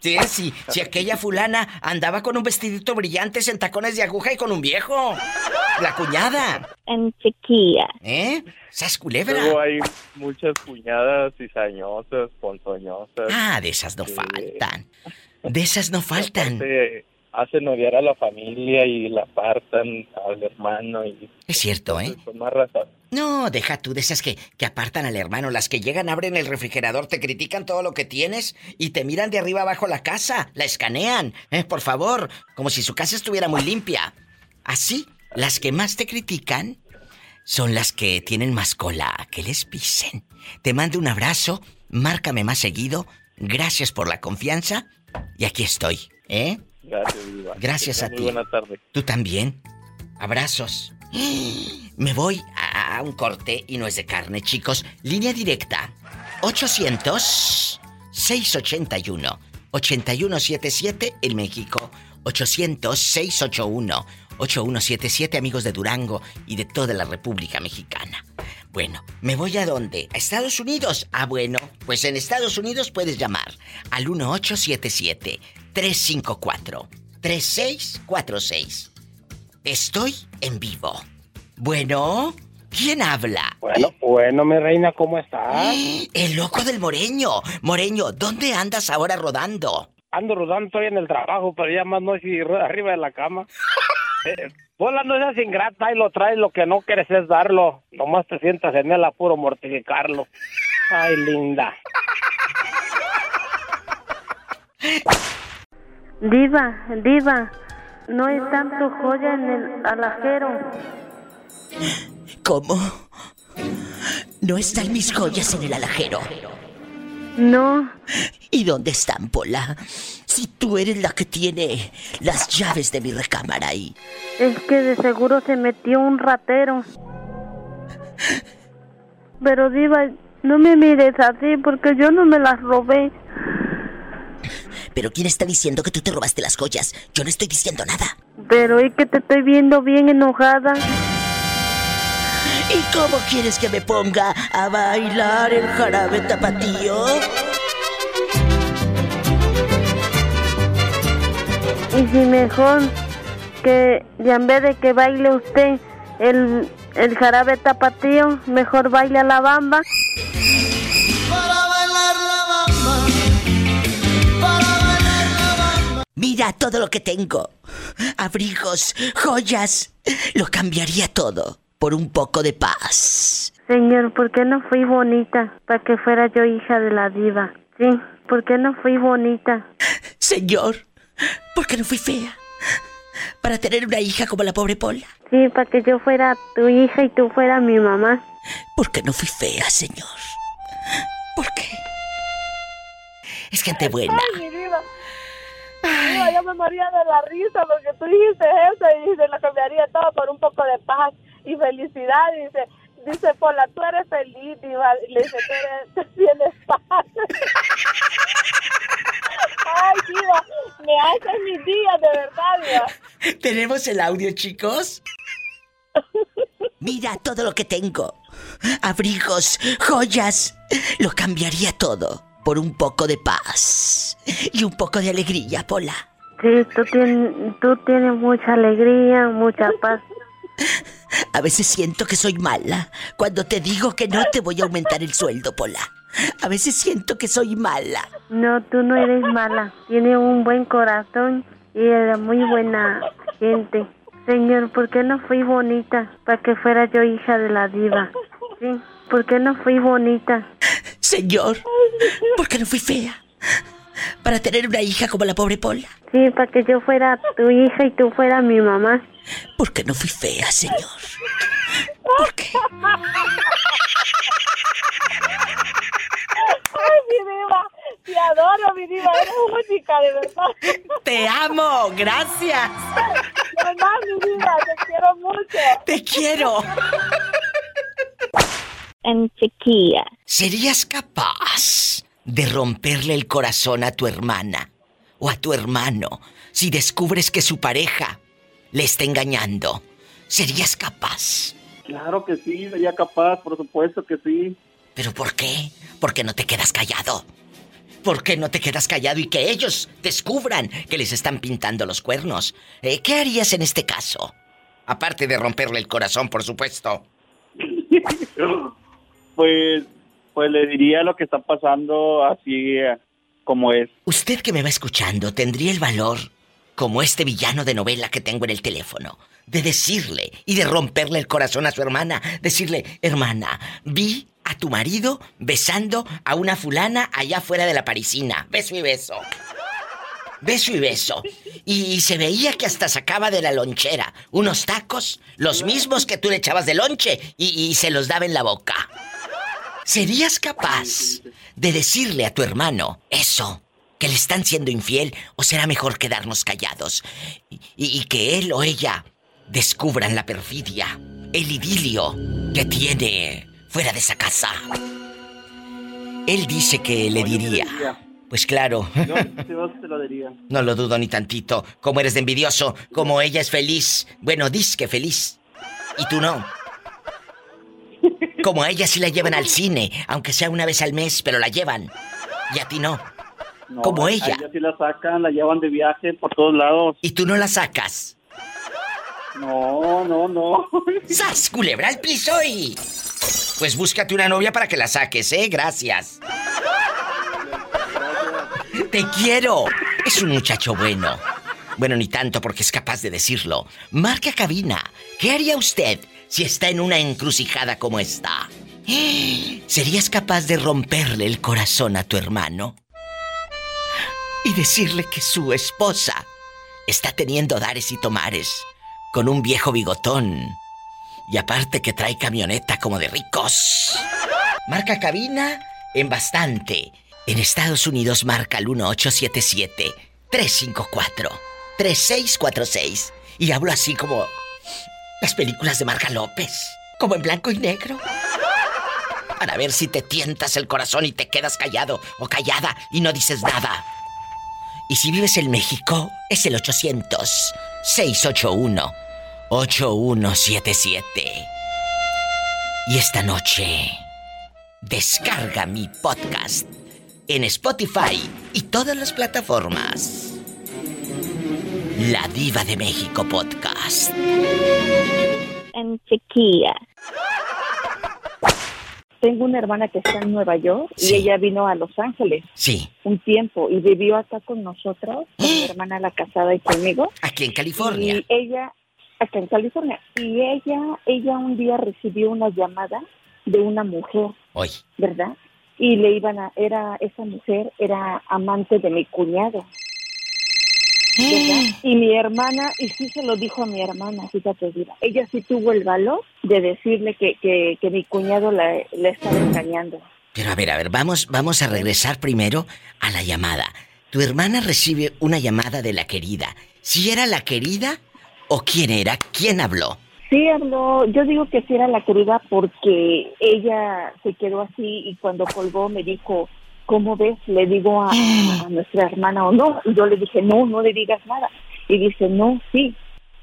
Sí, sí, si aquella fulana andaba con un vestidito brillante en tacones de aguja y con un viejo. La cuñada. En chiquilla. ¿Eh? ¿Sas culebra? Luego hay muchas cuñadas cizañosas, ponzoñosas. Ah, de esas no faltan. De esas no faltan. Aparte, hacen odiar a la familia y la apartan al hermano y Es cierto, ¿eh? con más razón. No, deja tú de esas que, que apartan al hermano, las que llegan, abren el refrigerador, te critican todo lo que tienes y te miran de arriba abajo la casa, la escanean, ¿eh? por favor, como si su casa estuviera muy limpia. Así, las que más te critican son las que tienen más cola, que les pisen. Te mando un abrazo, márcame más seguido, gracias por la confianza y aquí estoy, ¿eh? Gracias, Diva. Gracias a ti. Muy buena tarde. Tú también. Abrazos. [GASPS] Me voy a un corte y no es de carne, chicos. Línea directa. 800-681-8177 en México. 800-681-8177 amigos de Durango y de toda la República Mexicana. Bueno, ¿me voy a dónde? ¿A Estados Unidos? Ah, bueno, pues en Estados Unidos puedes llamar al 1877-354-3646. Estoy en vivo. Bueno, ¿quién habla? Bueno, bueno, mi reina, ¿cómo estás? [GASPS] El loco del Moreño. Moreño, ¿dónde andas ahora rodando? Ando rodando, estoy en el trabajo, pero ya más no si arriba de la cama. [LAUGHS] Eh, Pola, no seas ingrata y lo traes, lo que no quieres es darlo. Nomás te sientas en el apuro mortificarlo. [LAUGHS] Ay, linda. [LAUGHS] Diva, diva, no hay tanto joya en el alajero. ¿Cómo? No están mis joyas en el alajero. No. ¿Y dónde están, Pola? Si tú eres la que tiene las llaves de mi recámara ahí. Es que de seguro se metió un ratero. Pero diva, no me mires así porque yo no me las robé. Pero ¿quién está diciendo que tú te robaste las joyas? Yo no estoy diciendo nada. Pero es que te estoy viendo bien enojada. ¿Y cómo quieres que me ponga a bailar el jarabe tapatío? Y si mejor que y en vez de que baile usted el el jarabe tapatío, mejor baila la bamba. Mira todo lo que tengo. Abrigos, joyas. Lo cambiaría todo por un poco de paz. Señor, ¿por qué no fui bonita para que fuera yo hija de la diva? Sí, ¿por qué no fui bonita? Señor, ¿por qué no fui fea? Para tener una hija como la pobre Pola. Sí, para que yo fuera tu hija y tú fueras mi mamá. ¿Por qué no fui fea, señor? ¿Por qué? Es gente buena. Ay, Diva, yo me moría de la risa porque tú dijiste eso y se lo cambiaría todo por un poco de paz y felicidad. Dice, dice Pola, tú eres feliz, diva. Y le dice, tú, eres, [LAUGHS] tienes paz. Ay, diva, me haces mis días, de verdad, diva. ¿Tenemos el audio, chicos? Mira todo lo que tengo. Abrigos, joyas. Lo cambiaría todo por un poco de paz y un poco de alegría, Pola. Sí, tú tienes, tú tienes mucha alegría, mucha paz. A veces siento que soy mala cuando te digo que no te voy a aumentar el sueldo, Pola. A veces siento que soy mala. No, tú no eres mala. Tienes un buen corazón y eres muy buena gente. Señor, ¿por qué no fui bonita para que fuera yo hija de la diva? Sí, ¿por qué no fui bonita? Señor, [LAUGHS] ¿por qué no fui fea? Para tener una hija como la pobre Pola. Sí, para que yo fuera tu hija y tú fueras mi mamá. ¿Por qué no fui fea, señor? ¿Por qué? Ay, mi diva, te adoro, mi diva, eres única, de verdad. Te amo, gracias. De verdad, mi diva, te quiero mucho. Te quiero. En chiquilla. ¿Serías capaz de romperle el corazón a tu hermana o a tu hermano si descubres que su pareja le está engañando? ¿Serías capaz? Claro que sí, sería capaz, por supuesto que sí. ¿Pero por qué? ¿Por qué no te quedas callado? ¿Por qué no te quedas callado y que ellos descubran que les están pintando los cuernos? Eh, ¿Qué harías en este caso? Aparte de romperle el corazón, por supuesto. [LAUGHS] Pues, pues le diría lo que está pasando así eh, como es. Usted que me va escuchando tendría el valor, como este villano de novela que tengo en el teléfono, de decirle y de romperle el corazón a su hermana. Decirle, hermana, vi a tu marido besando a una fulana allá fuera de la parisina. Beso y beso. Beso y beso. Y se veía que hasta sacaba de la lonchera unos tacos, los mismos que tú le echabas de lonche, y, y se los daba en la boca. ¿Serías capaz de decirle a tu hermano eso? ¿Que le están siendo infiel? ¿O será mejor quedarnos callados? Y, que él o ella descubran la perfidia, el idilio que tiene fuera de esa casa. Él dice que le diría. Pues claro. Yo te lo diría. No lo dudo ni tantito. Como eres de envidioso, como ella es feliz. Bueno, dis que feliz. Y tú no. Como a ella sí la llevan al cine, aunque sea una vez al mes, pero la llevan. Y a ti no. No, Como a ella. ella sí la sacan, la llevan de viaje por todos lados. Y tú no la sacas. No, no, no. [LAUGHS] ¡Sas, culebra al piso y... Pues búscate una novia para que la saques, ¿eh? Gracias. Te quiero. Es un muchacho bueno. Bueno, ni tanto porque es capaz de decirlo. Marca cabina. ¿Qué haría usted si está en una encrucijada como esta? ¿Serías capaz de romperle el corazón a tu hermano? Y decirle que su esposa está teniendo dares y tomares con un viejo bigotón. Y aparte que trae camioneta como de ricos. Marca cabina en bastante. En Estados Unidos marca el 1877-354-3646. Y hablo así como las películas de Marga López. Como en blanco y negro. Para ver si te tientas el corazón y te quedas callado o callada y no dices nada. Y si vives en México, es el 800-681-8177. Y esta noche, descarga mi podcast en Spotify y todas las plataformas. La Diva de México Podcast. en chiquilla. Tengo una hermana que está en Nueva York y ella vino a Los Ángeles Sí. un tiempo y vivió acá con nosotros, con mi hermana la casada y conmigo. Aquí en California. Y ella, acá en California, y ella, ella un día recibió una llamada de una mujer, Hoy. ¿verdad? Y le iban a, era, esa mujer era amante de mi cuñado. ¿Verdad? [GASPS] Y mi hermana, y sí se lo dijo a mi hermana, fíjate, mira, ella sí tuvo el valor de decirle que, que, que mi cuñado la, la estaba engañando. Pero a ver, a ver, vamos, vamos a regresar primero a la llamada. Tu hermana recibe una llamada de la querida. ¿Si era la querida o quién era? ¿Quién habló? Sí, habló, yo digo que sí era la querida porque ella se quedó así y cuando colgó me dijo, ¿cómo ves? Le digo a, a nuestra hermana o no. Y yo le dije, no, no le digas nada. Y dice, no, sí.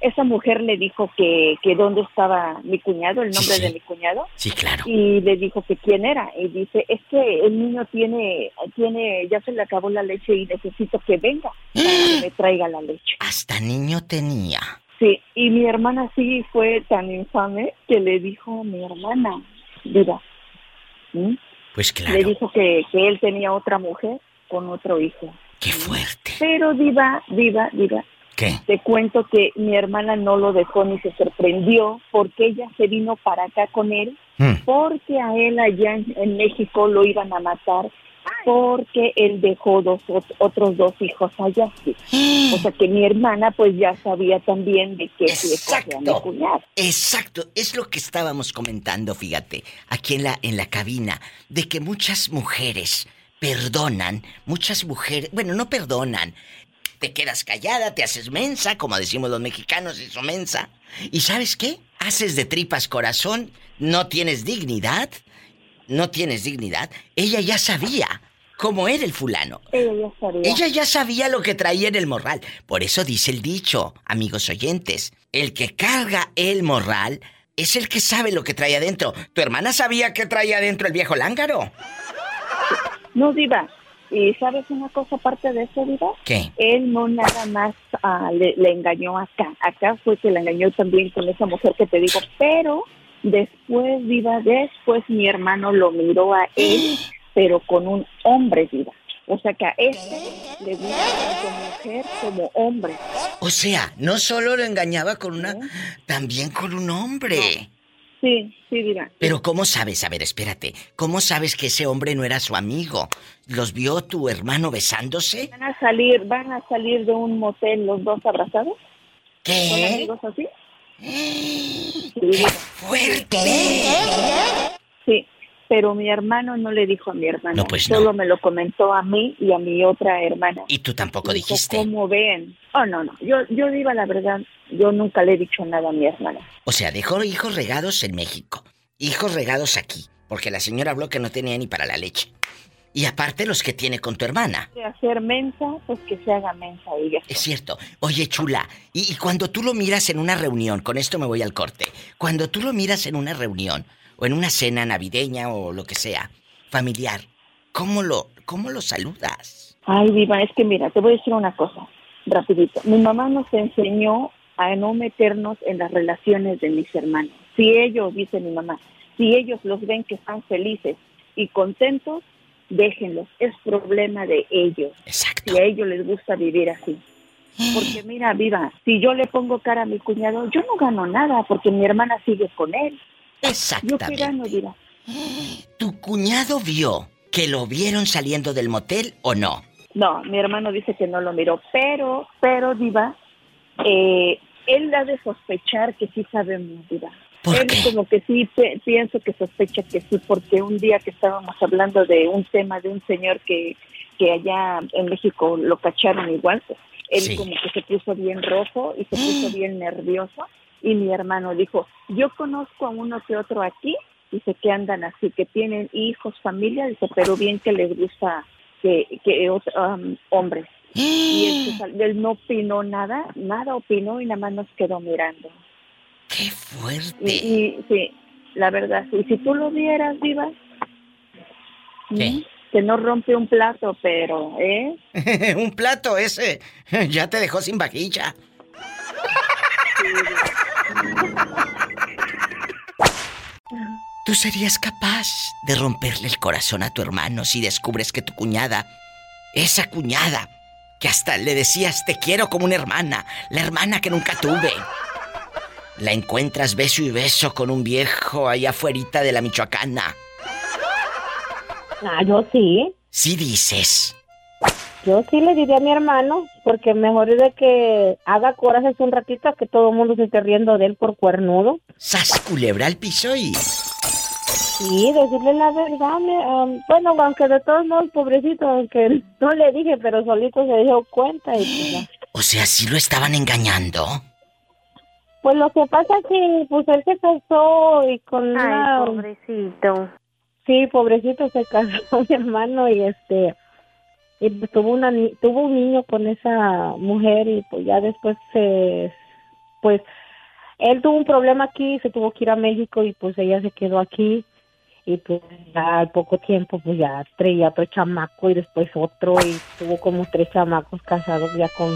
Esa mujer le dijo que, que dónde estaba mi cuñado, el nombre de mi cuñado. Sí, claro. Y le dijo que quién era. Y dice, es que el niño tiene, tiene, ya se le acabó la leche y necesito que venga para que me traiga la leche. Hasta niño tenía. Sí, y mi hermana sí fue tan infame que le dijo a mi hermana, mira. Pues le dijo que, que él tenía otra mujer con otro hijo. Qué fuerte. Pero diva, diva, diva, ¿Qué? te cuento que mi hermana no lo dejó ni se sorprendió porque ella se vino para acá con él Mm. porque a él allá en, en México lo iban a matar porque él dejó dos ot- otros dos hijos allá. sí. O sea que mi hermana pues ya sabía también de que a mi cuñado. Exacto, es lo que estábamos comentando, fíjate, aquí en la en la cabina, de que muchas mujeres perdonan, muchas mujeres, bueno, no perdonan. Te quedas callada, te haces mensa, como decimos los mexicanos, hizo mensa. ¿Y sabes qué? Haces de tripas corazón, no tienes dignidad, no tienes dignidad. Ella ya sabía cómo era el fulano. Ella ya sabía. Ella ya sabía lo que traía en el morral. Por eso dice el dicho, amigos oyentes, el que carga el morral es el que sabe lo que trae adentro. ¿Tu hermana sabía que traía adentro el viejo lángaro? No, Diva. ¿Y sabes una cosa aparte de eso, Diva? ¿Qué? Él no nada más ah, le, le engañó acá. Acá fue que le engañó también con esa mujer que te digo. Pero después, Diva, después mi hermano lo miró a él, pero con un hombre, Diva. O sea que a este le gusta tanto mujer como hombre. O sea, no solo lo engañaba con una, también con un hombre. Sí, sí, Diva. Pero ¿cómo sabes? A ver, espérate. ¿Cómo sabes que ese hombre no era su amigo? ¿Los vio tu hermano besándose? Van a salir, van a salir de un motel los dos abrazados. ¿Qué? ¿Son amigos así? ¡Qué fuerte! Sí, pero mi hermano no le dijo a mi hermana. No, pues no. Solo me lo comentó a mí y a mi otra hermana. Y tú tampoco Dijo, dijiste. ¿Cómo ven? Oh, no, no. Yo, yo digo la verdad, yo nunca le he dicho nada a mi hermana. O sea, dejó hijos regados en México. Hijos regados aquí. Porque la señora habló que no tenía ni para la leche. Y aparte los que tiene con tu hermana. De hacer mensa, pues que se haga mensa ella. Es cierto. Oye, chula, y, y cuando tú lo miras en una reunión, con esto me voy al corte, cuando tú lo miras en una reunión, o en una cena navideña o lo que sea, familiar, ¿cómo lo, cómo lo saludas? Ay, Diva, es que mira, te voy a decir una cosa, rapidito. Mi mamá nos enseñó a no meternos en las relaciones de mis hermanos. Si ellos, dice mi mamá, si ellos los ven que están felices y contentos, déjenlos. Es problema de ellos. Exacto. Si a ellos les gusta vivir así. Porque mira, viva, si yo le pongo cara a mi cuñado, yo no gano nada porque mi hermana sigue con él. ¿Yo qué Exactamente. gano, Diva? ¿Tu cuñado vio que lo vieron saliendo del motel o no? No, mi hermano dice que no lo miró, pero, pero, Diva, eh, él ha de sospechar que sí sabemos, Diva. Él como que sí pienso que sospecha que sí, porque un día que estábamos hablando de un tema de un señor que, que allá en México lo cacharon igual, pues, él Sí. como que se puso bien rojo y se puso bien nervioso y mi hermano dijo, yo conozco a uno que otro aquí, dice que andan así, que tienen hijos, familia, dice, pero bien que les gusta que, que um, hombres. Y él, sal- él no opinó nada, nada opinó y nada más nos quedó mirando. ¡Qué fuerte! Y, y sí, la verdad, sí. si tú lo vieras, Diva, ¿m? que no rompe un plato, pero, ¿eh? [LAUGHS] Un plato ese [LAUGHS] ya te dejó sin vajilla. ¿Tú serías capaz de romperle el corazón a tu hermano si descubres que tu cuñada, esa cuñada, que hasta le decías te quiero como una hermana, la hermana que nunca tuve, la encuentras beso y beso con un viejo allá afuera de la Michoacana? Ah, yo sí. Sí dices. Yo sí le diría a mi hermano, porque mejor es de que haga corajes un ratito a que todo el mundo se esté riendo de él por cuernudo. Sas culebra al piso y... Sí, decirle la verdad. me, am, bueno, aunque de todos modos, pobrecito, aunque [LAUGHS] no le dije, pero solito se dio cuenta y pues. [GASPS] O sea, sí lo estaban engañando. Pues lo que pasa es que pues él se casó y con Ay, una... pobrecito. Sí, pobrecito se casó [LAUGHS] mi hermano y este y pues, tuvo una ni- tuvo un niño con esa mujer y pues ya después se pues él tuvo un problema aquí, se tuvo que ir a México y pues ella se quedó aquí y pues ya al poco tiempo pues ya traía otro chamaco y después otro y tuvo como tres chamacos casados ya con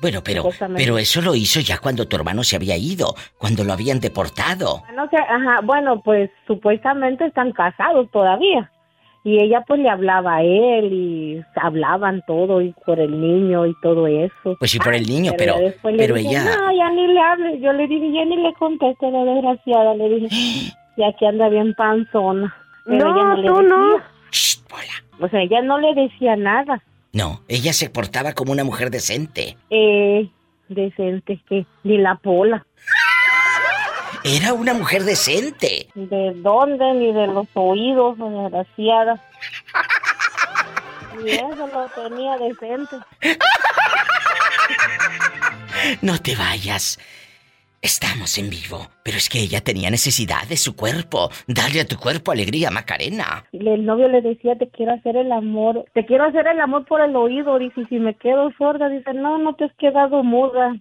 Bueno, pero, pero eso lo hizo ya cuando tu hermano se había ido, cuando lo habían deportado. No sé, ajá, bueno, pues supuestamente están casados todavía. Y ella pues le hablaba a él y hablaban todo y por el niño y todo eso. Pues sí, por el niño, pero, le pero dije, ella... No, ya ni le hable. Yo le dije, ya ni le conteste la desgraciada. Le dije, [GASPS] ya que anda bien panzona. Pero No, ella no le tú decía. no. O sea, ella no le decía nada. No, ella se portaba como una mujer decente. Eh, decente, que ni la pola. Era una mujer decente. ¿De dónde? Ni de los oídos, desgraciada. Y eso lo tenía decente. [LAUGHS] No te vayas. Estamos en vivo, pero es que ella tenía necesidad de su cuerpo. Dale a tu cuerpo alegría, Macarena. El novio le decía, te quiero hacer el amor. Te quiero hacer el amor por el oído. Dice, y si me quedo sorda, dice, no, no te has quedado muda.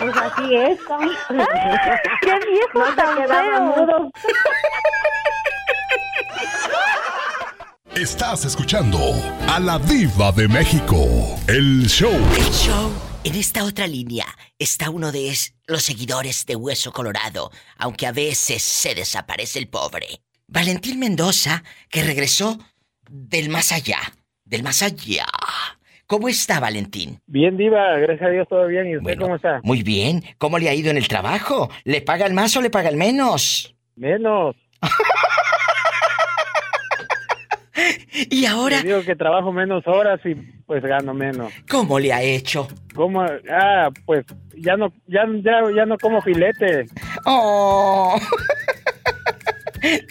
Pues así es. [LAUGHS] ¡Qué viejo no tan mudo. [LAUGHS] Estás escuchando a la Diva de México. El show. El show. En esta otra línea está uno de es- los seguidores de Hueso Colorado, aunque a veces se desaparece el pobre. Valentín Mendoza, que regresó del más allá. Del más allá. ¿Cómo está, Valentín? Bien, Diva, gracias a Dios todo bien. ¿Y usted cómo está? Muy bien. ¿Cómo le ha ido en el trabajo? ¿Le pagan más o le pagan menos? Menos. [LAUGHS] y ahora. digo que trabajo menos horas y pues gano menos. ¿Cómo le ha hecho? ¿Cómo? Ah, pues ya no, ya, ya, ya no como filete. Oh.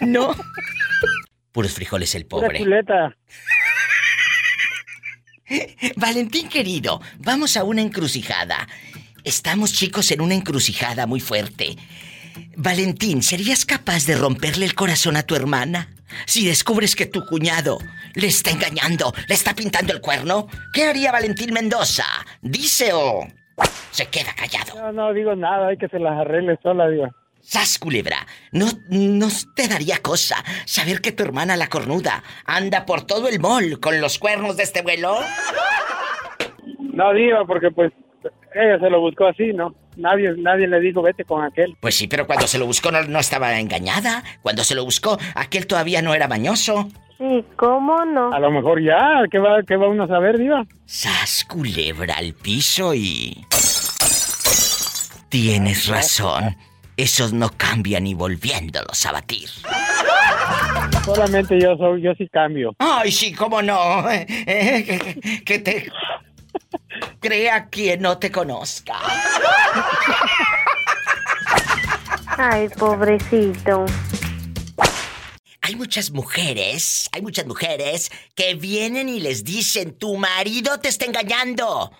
[LAUGHS] no. Puros frijoles el Pura pobre. chuleta. Valentín querido, vamos a una encrucijada. Estamos chicos en una encrucijada muy fuerte. Valentín, ¿serías capaz de romperle el corazón a tu hermana? Si descubres que tu cuñado le está engañando, le está pintando el cuerno, ¿qué haría Valentín Mendoza? Dice o se queda callado. No, no digo nada, hay que se las arregle sola, Diva. ¡Sas, culebra! ¿No, ¿No te daría cosa saber que tu hermana la cornuda anda por todo el mall con los cuernos de este vuelo? No, Diva, porque pues ella se lo buscó así, ¿no? Nadie, nadie le dijo vete con aquel. Pues sí, pero cuando se lo buscó no, no estaba engañada. Cuando se lo buscó, aquel todavía no era mañoso. Sí, ¿cómo no? A lo mejor ya, ¿qué va, qué va uno a saber, Diva? ¡Sas, culebra al piso y... Tienes razón. Esos no cambian ni volviéndolos a batir. Solamente yo soy, yo sí cambio. Ay, sí, cómo no. [LAUGHS] Eh, que te crea quien no te conozca. Ay, pobrecito. Hay muchas mujeres, hay muchas mujeres que vienen y les dicen, tu marido te está engañando.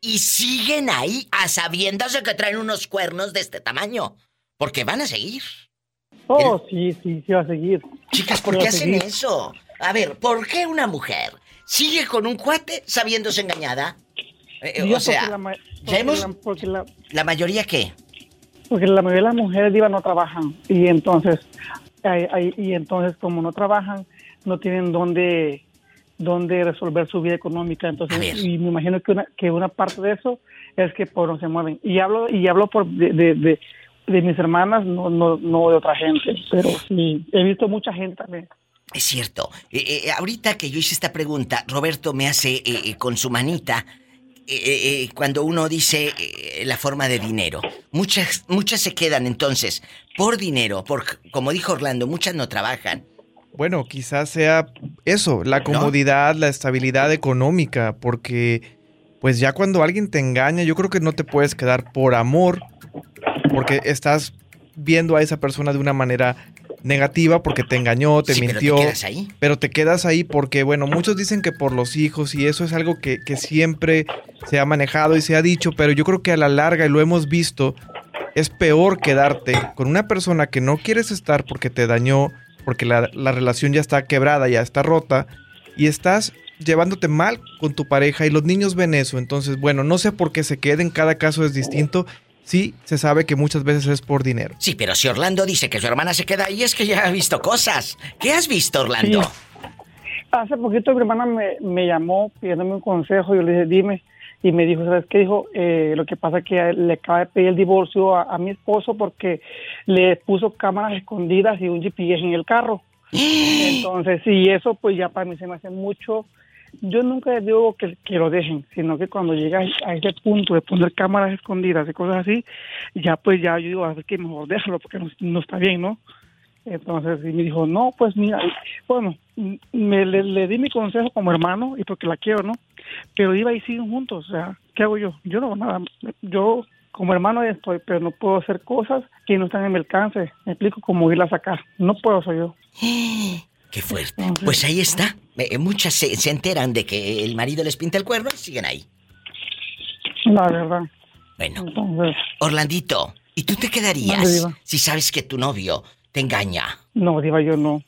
Y siguen ahí a sabiendas de que traen unos cuernos de este tamaño. Porque van a seguir. Oh, sí, sí, sí va a seguir. Chicas, ¿por Sí qué hacen seguir. eso? A ver, ¿por qué una mujer sigue con un cuate sabiéndose engañada? Eh, eh, o sea, la ya hemos... la- porque la, ¿La mayoría qué? porque la mayoría de las mujeres diva no trabajan y entonces ay, ay, y entonces como no trabajan no tienen dónde dónde resolver su vida económica entonces y me imagino que una que una parte de eso es que por no se mueven y hablo y hablo por de, de- de- de mis hermanas, no, no, no de otra gente, pero sí, he visto mucha gente también. Es cierto. Eh, eh, ahorita que yo hice esta pregunta, Roberto me hace eh, eh, con su manita eh, eh, cuando uno dice eh, la forma de dinero. Muchas, muchas se quedan entonces por dinero, por, como dijo Orlando, muchas no trabajan. Bueno, quizás sea eso, la comodidad, la estabilidad económica, porque pues ya cuando alguien te engaña, yo creo que no te puedes quedar por amor, porque estás viendo a esa persona de una manera negativa porque te engañó, te Sí, pero te mintió. quedas ahí. Pero te quedas ahí porque, bueno, muchos dicen que por los hijos y eso es algo que, que siempre se ha manejado y se ha dicho, pero yo creo que a la larga, y lo hemos visto, es peor quedarte con una persona que no quieres estar porque te dañó, porque la, la relación ya está quebrada, ya está rota, y estás llevándote mal con tu pareja y los niños ven eso. Entonces, bueno, no sé por qué se queden, cada caso es distinto. Sí, se sabe que muchas veces es por dinero. Sí, pero si Orlando dice que su hermana se queda ahí es que ya ha visto cosas. ¿Qué has visto, Orlando? Sí. Hace poquito mi hermana me, me llamó pidiéndome un consejo, yo le dije, dime, y me dijo, ¿sabes qué? Dijo, eh, lo que pasa es que le acaba de pedir el divorcio a, a mi esposo porque le puso cámaras escondidas y un GPS en el carro. [GASPS] Entonces, sí, eso pues ya para mí se me hace mucho. Yo nunca digo que, que lo dejen, sino que cuando llega a ese punto de poner cámaras escondidas y cosas así, ya pues ya yo digo, a ver que mejor déjalo porque no, no está bien, ¿no? Entonces y me dijo, no, pues mira, bueno, me, le, le di mi consejo como hermano y porque la quiero, ¿no? Pero iba y siguen juntos, o sea, ¿qué hago yo? Yo no hago nada, yo como hermano estoy, pero no puedo hacer cosas que no están en mi alcance, me explico cómo irla a sacar, no puedo soy yo. [GASPS] [GASPS] Qué fuerte. Pues ahí está. Eh, muchas se, se enteran de que el marido les pinta el cuerno y siguen ahí. La verdad. Bueno. Entonces, Orlandito, ¿y tú te quedarías si sabes que tu novio te engaña? no, Diva, yo no.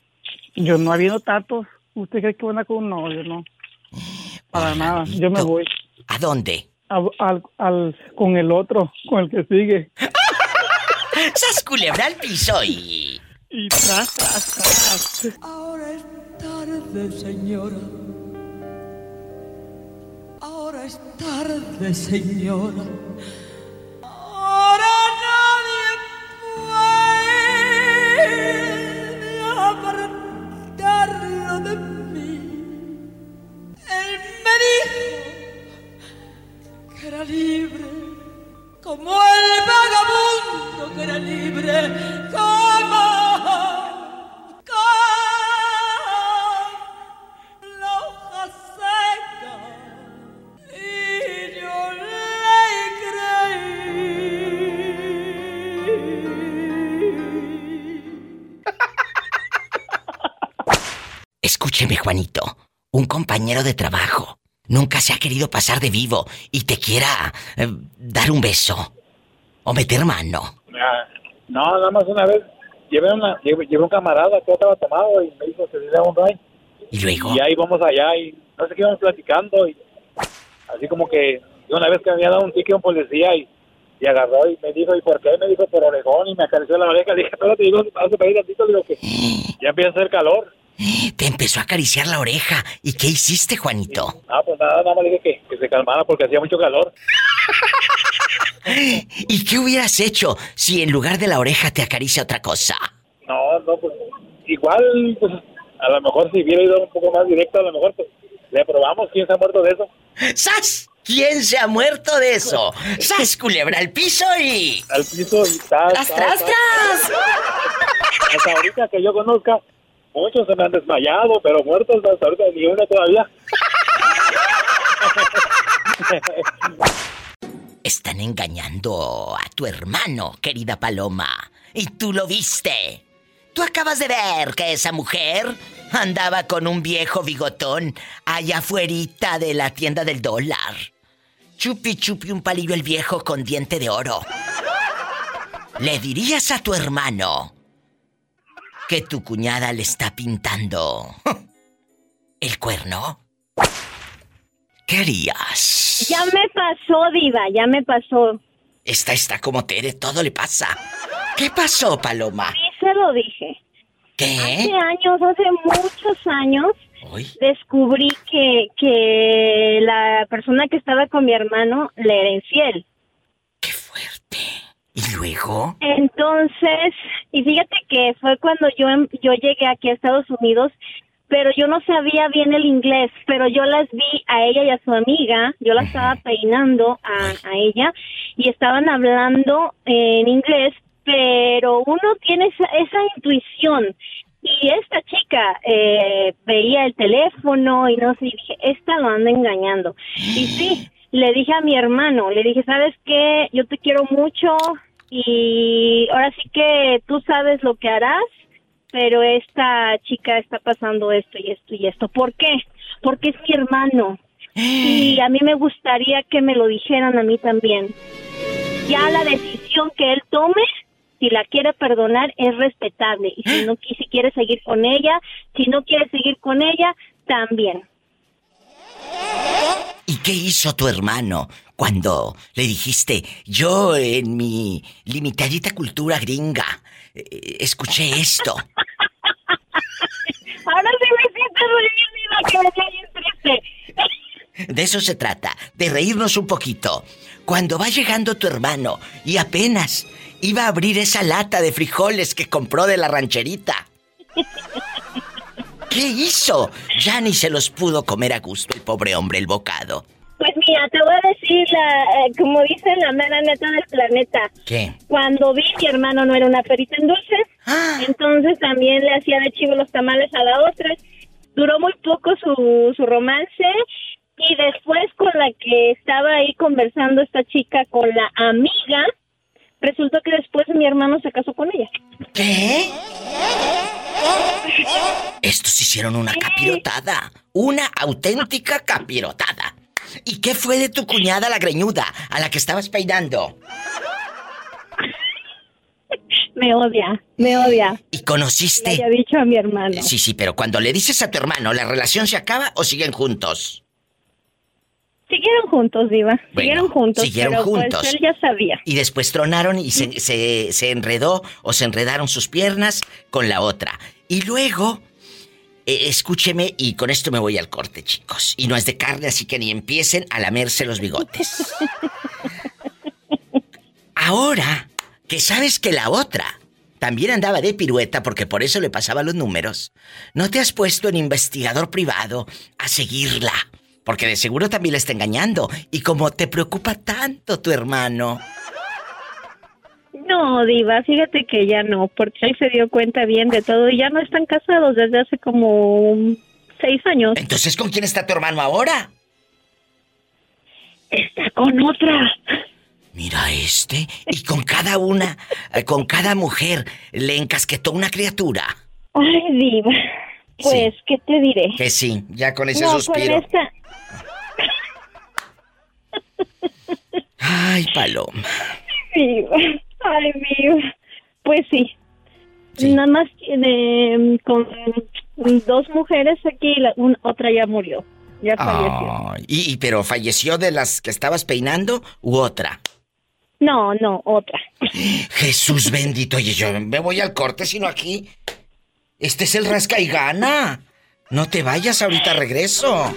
Yo no habiendo tantos, ¿usted cree que van a con un novio? No. Para nada, yo me voy. ¿A dónde? Al, al, al- con el otro, con el que sigue. [LAUGHS] ¡Sas culebra al piso y... Y tras, tras, tras. Ahora es tarde, señora. Ahora es tarde, señora. Ahora nadie puede apartarlo de mí. Él me dijo que era libre, como el vagabundo que era libre, como Escúcheme, Juanito. Un compañero de trabajo nunca se ha querido pasar de vivo y te quiera eh, dar un beso o meter mano. No, nada más una vez llevé, una, llevé, llevé un camarada que estaba tomado y me dijo que le diera un ray. Y luego. Y ahí vamos allá y no sé qué íbamos platicando y así como que una vez que me había dado un ticket a un policía y, y agarró y me dijo, ¿y por qué? Me dijo por orejón y me acarició la oreja. [LAUGHS] Dije, espérate, digo, hace para ir tantito, digo que [GASPS] ya empieza a hacer calor. Te empezó a acariciar la oreja. ¿Y qué hiciste, Juanito? Ah, pues nada, nada más le dije que, que se calmara porque hacía mucho calor. [LAUGHS] [GASPS] ¿Y qué hubieras hecho si en lugar de la oreja te acaricia otra cosa? No, no, pues igual, pues a lo mejor si hubiera ido un poco más directo, a lo mejor pues le probamos quién se ha muerto de eso. ¡Sas! ¿Quién se ha muerto de eso? ¡Sas, culebra al piso y... Al piso y tras, ¡Tras, tras, tras! Hasta ahorita que yo conozca, muchos se me han desmayado, pero muertos hasta ahorita ni uno todavía. [LAUGHS] Están engañando a tu hermano, querida Paloma. Y tú lo viste. Tú acabas de ver que esa mujer andaba con un viejo bigotón allá afuerita de la tienda del dólar. Chupi chupi un palillo el viejo con diente de oro. ¿Le dirías a tu hermano que tu cuñada le está pintando el cuerno? ¿Qué harías? Ya me pasó, Diva, ya me pasó. Esta está como Tere, todo le pasa. ¿Qué pasó, Paloma? Sí, se lo dije. ¿Qué? Hace años, hace muchos años, descubrí que, que la persona que estaba con mi hermano le era infiel. ¿Y luego? Entonces, y fíjate que fue cuando yo, em- yo llegué aquí a Estados Unidos, pero yo no sabía bien el inglés, pero yo las vi a ella y a su amiga, yo la estaba peinando a, a ella y estaban hablando en inglés, pero uno tiene esa, esa intuición. Y esta chica eh, veía el teléfono y no sé, y dije, esta lo anda engañando. Y sí, le dije a mi hermano, le dije, ¿sabes qué? Yo te quiero mucho y ahora sí que tú sabes lo que harás, pero esta chica está pasando esto y esto y esto. ¿Por qué? Porque es mi hermano. Y a mí me gustaría que me lo dijeran a mí también. Ya la decisión que él tome, si la quiere perdonar, es respetable. Y si no qui- si quiere seguir con ella, si no quiere seguir con ella, también. ¿Y qué hizo tu hermano cuando le dijiste, yo en mi limitadita cultura gringa, eh, escuché esto? [LAUGHS] Ahora sí me siento reír, Diva, que bien triste. De eso se trata, de reírnos un poquito. Cuando va llegando tu hermano y apenas iba a abrir esa lata de frijoles que compró de la rancherita. ¿Qué hizo? Ya ni se los pudo comer a gusto el pobre hombre, el bocado. Pues mira, te voy a decir, la, eh, como dice la mera neta del planeta. ¿Qué? Cuando vi, mi hermano no era una perita en dulces, entonces también le hacía de chivo los tamales a la otra. Duró muy poco su, su romance y después con la que estaba ahí conversando esta chica con la amiga, resultó que después mi hermano se casó con ella. ¿Qué? Estos hicieron una capirotada. Una auténtica capirotada. ¿Y qué fue de tu cuñada la greñuda, a la que estabas peinando? Me odia, me odia. ¿Y conociste? Le había dicho a mi hermano. Sí, sí, pero cuando le dices a tu hermano, ¿la relación se acaba o siguen juntos? Siguieron juntos, Diva. siguieron juntos. siguieron pero, juntos. Pues él ya sabía. Y después tronaron y se, se, se enredó o se enredaron sus piernas con la otra. Y luego, eh, escúcheme y con esto me voy al corte, chicos. Y no es de carne, así que ni empiecen a lamerse los bigotes. [LAUGHS] Ahora que sabes que la otra también andaba de pirueta porque por eso le pasaba los números, ¿no te has puesto en investigador privado a seguirla? Porque de seguro también la está engañando. Y como te preocupa tanto tu hermano. No, Diva, fíjate que ya no, porque él se dio cuenta bien de todo y ya no están casados desde hace como seis años. Entonces, ¿con quién está tu hermano ahora? Está con otra. Mira este. Y con cada una, eh, con cada mujer, le encasquetó una criatura. Ay, Diva. Pues, ¿qué te diré? Que sí, ya con ese no, con suspiro. esta... Ay, Paloma. Diva. Ay, Diva. Pues sí. Nada más tiene con dos mujeres aquí y la un- otra ya murió. Ya falleció. Y, y- pero falleció de las que estabas peinando u otra. No, no, otra. Jesús bendito, oye, yo me voy al corte, sino aquí. Este es el rasca y gana. No te vayas, ahorita regreso.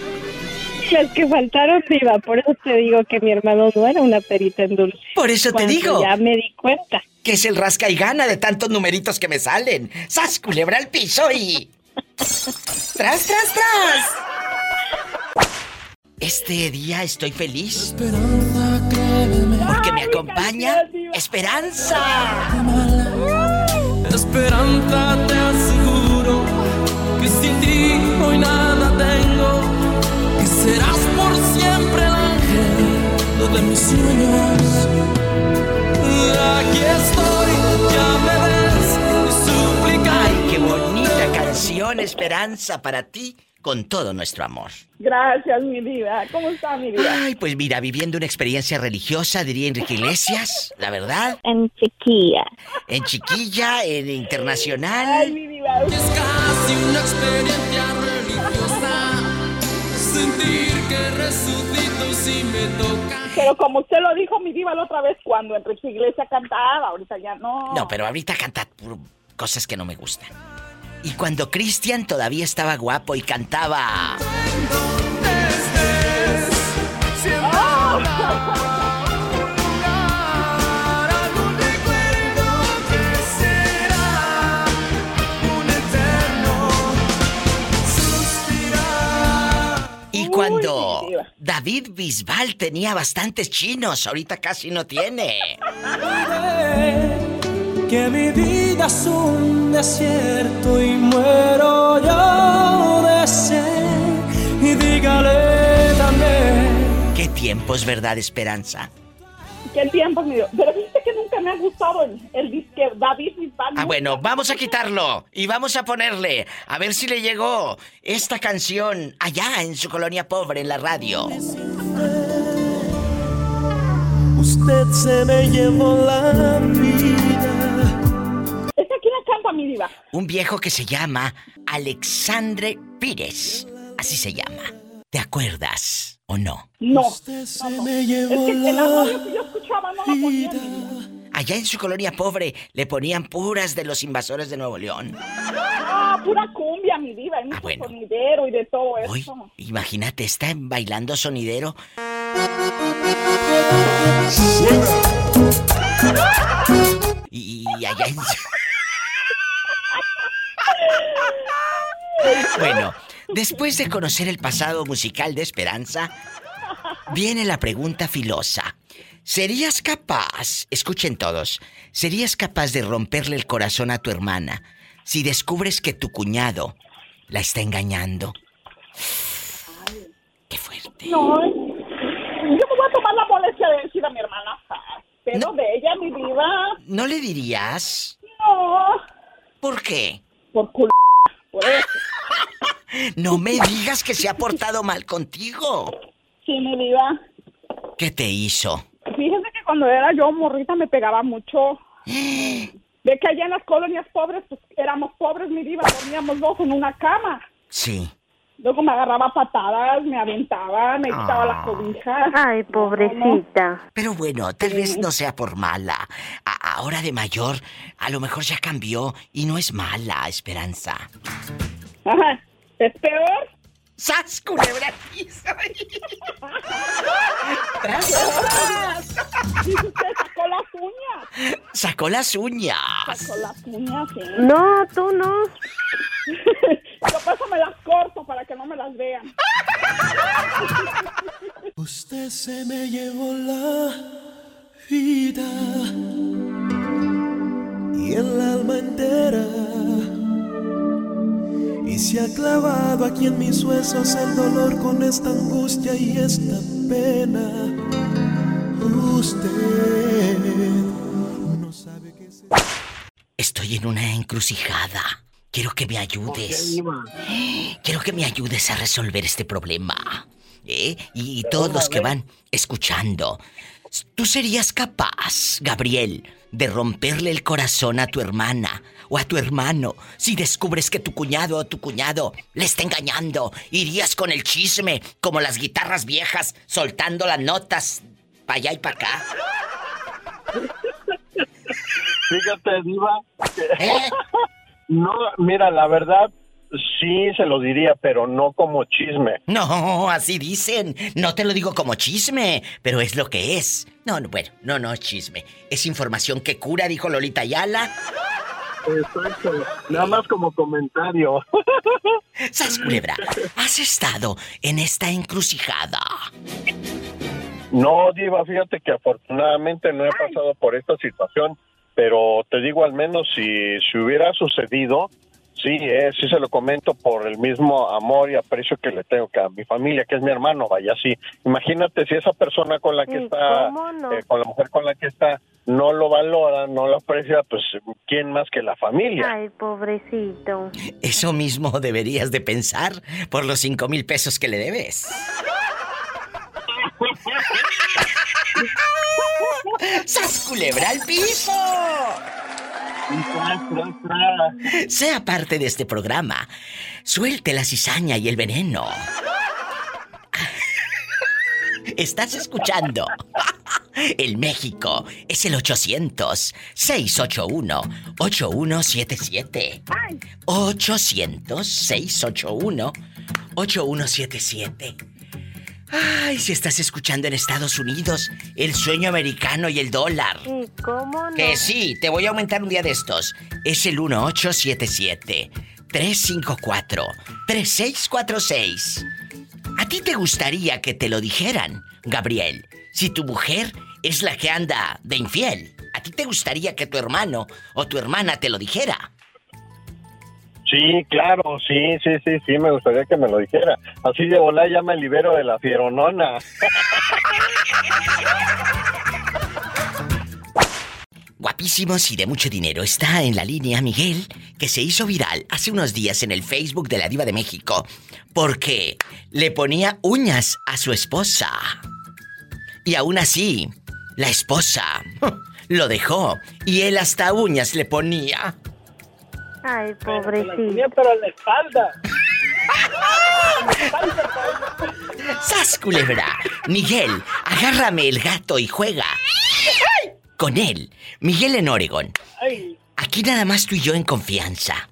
Las que faltaron, Diva. Por eso te digo que mi hermano no era una perita en dulce. Por eso te digo. Ya me di cuenta. Que es el rasca y gana de tantos numeritos que me salen. ¡Sas, culebra al piso y. ¡Tras, tras, tras! Este día estoy feliz. Porque me acompaña Esperanza. Esperanza, te aseguro que sin ti hoy nada tengo. Serás por siempre el ángel de mis sueños. Aquí estoy, ya me ves, suplicar. Ay, qué bonita canción, Esperanza, para ti, con todo nuestro amor. Gracias, mi vida. ¿Cómo está mi vida? Ay, pues mira, viviendo una experiencia religiosa, diría Enrique Iglesias, la verdad. En chiquilla. En chiquilla, en internacional. Ay, mi vida. Es casi una experiencia religiosa. Sentir que resucito si me toca. Pero como usted lo dijo, mi diva, la otra vez cuando Enrique Iglesia cantaba, ahorita ya no. No, pero ahorita canta cosas que no me gustan. Y cuando Cristian todavía estaba guapo y cantaba. Cuando mi diva. David Bisbal tenía bastantes chinos, ahorita casi no tiene. Que mi vida es un desierto y muero yo de sed. Y dígale también. ¿Qué tiempos, verdad, Esperanza? ¿Qué tiempo me dio? Pero viste que nunca me ha gustado el, el disque David Bisbal. Ah, bueno, vamos a quitarlo y vamos a ponerle, a ver si le llegó esta canción allá en su colonia pobre en la radio. Usted se me llevó la vida. ¿Esta quién la canta, mi diva? Un viejo que se llama Alexandre Pires, así se llama. ¿Te acuerdas o no? No. Usted se me Es llevó que la radio que yo Allá en su colonia pobre le ponían puras de los invasores de Nuevo León. Ah, pura cumbia, mi diva. Hay mucho bueno. sonidero y de todo Hoy, eso. imagínate, está bailando sonidero. Y, y allá en... Bueno, después de conocer el pasado musical de Esperanza, viene la pregunta filosa. ¿Serías capaz, escuchen todos, serías capaz de romperle el corazón a tu hermana si descubres que tu cuñado la está engañando? No, yo me voy a tomar la molestia de decir a mi hermana. ah, Pero de ella, mi diva. ¿No le dirías? No. ¿Por qué? Por culo. Por eso. [LAUGHS] No me digas que se ha portado mal contigo. Sí, mi diva. ¿Qué te hizo? Fíjese que cuando era yo morrita me pegaba mucho. [GASPS] De que allá en las colonias pobres, pues éramos pobres, mi diva, dormíamos dos en una cama. Sí. Luego me agarraba patadas, me aventaba, me quitaba Ah. las cobijas. Ay, pobrecita. Pero bueno, tal vez no sea por mala. A- ahora de mayor, a lo mejor ya cambió y no es mala, Esperanza. Ajá. ¿Es peor? ¡Sas, culebra! Dice usted, sacó las uñas. Sacó las uñas. Sacó las uñas, sí. No, tú no. Yo por eso me las corto para que no me las vean. Usted se me llevó la vida y el alma entera. Y se ha clavado aquí en mis huesos el dolor con esta angustia y esta pena. Usted no sabe qué es. Estoy en una encrucijada. Quiero que me ayudes. [GASPS] Quiero que me ayudes a resolver este problema. ¿Eh? Y todos los que van escuchando. ¿Tú serías capaz, Gabriel, de romperle el corazón a tu hermana o a tu hermano si descubres que tu cuñado o tu cuñado le está engañando? ¿Irías con el chisme como las guitarras viejas soltando las notas para allá y para acá? Fíjate, Diva. que- [LAUGHS] No, mira, la verdad, sí se lo diría, pero no como chisme. No, así dicen. No te lo digo como chisme, pero es lo que es. No, no, bueno, no, no es chisme. Es información que cura, dijo Lolita Ayala. Exacto. Nada más como comentario. [LAUGHS] ¿Sabes, Culebra? ¿Has estado en esta encrucijada? No, Diva, fíjate que afortunadamente no he pasado por esta situación, pero te digo al menos si, si hubiera sucedido, sí, eh, sí se lo comento por el mismo amor y aprecio que le tengo que a mi familia, que es mi hermano, vaya, sí. Imagínate si esa persona con la que está, eh, con la mujer con la que está, no lo valora, no lo aprecia, pues ¿quién más que la familia? Ay, pobrecito. Eso mismo deberías de pensar por los cinco mil pesos que le debes. [LAUGHS] ¡Sas culebra al piso! Sea parte de este programa. Suelte la cizaña y el veneno. Estás escuchando. [LAUGHS] El México es el 800-681-8177. 800-681-8177. Ay, si estás escuchando en Estados Unidos, el sueño americano y el dólar. ¿Y cómo no? Que sí, te voy a aumentar un día de estos. Es el 1877 354 3646. A ti te gustaría que te lo dijeran, Gabriel? Si tu mujer es la que anda de infiel, ¿a ti te gustaría que tu hermano o tu hermana te lo dijera? Sí, claro, sí, sí, sí, sí, me gustaría que me lo dijera. Así de volar ya me libero de la fieronona. [LAUGHS] Guapísimos y de mucho dinero está en la línea Miguel, que se hizo viral hace unos días en el Facebook de la Diva de México, porque le ponía uñas a su esposa. Y aún así, la esposa [LAUGHS] lo dejó y él hasta uñas le ponía. Ay, Pero pobrecito. en la espalda. [LAUGHS] ¡Sas, culebra! Miguel, agárrame el gato y juega. Con él, Miguel en Oregon. Aquí nada más tú y yo en confianza.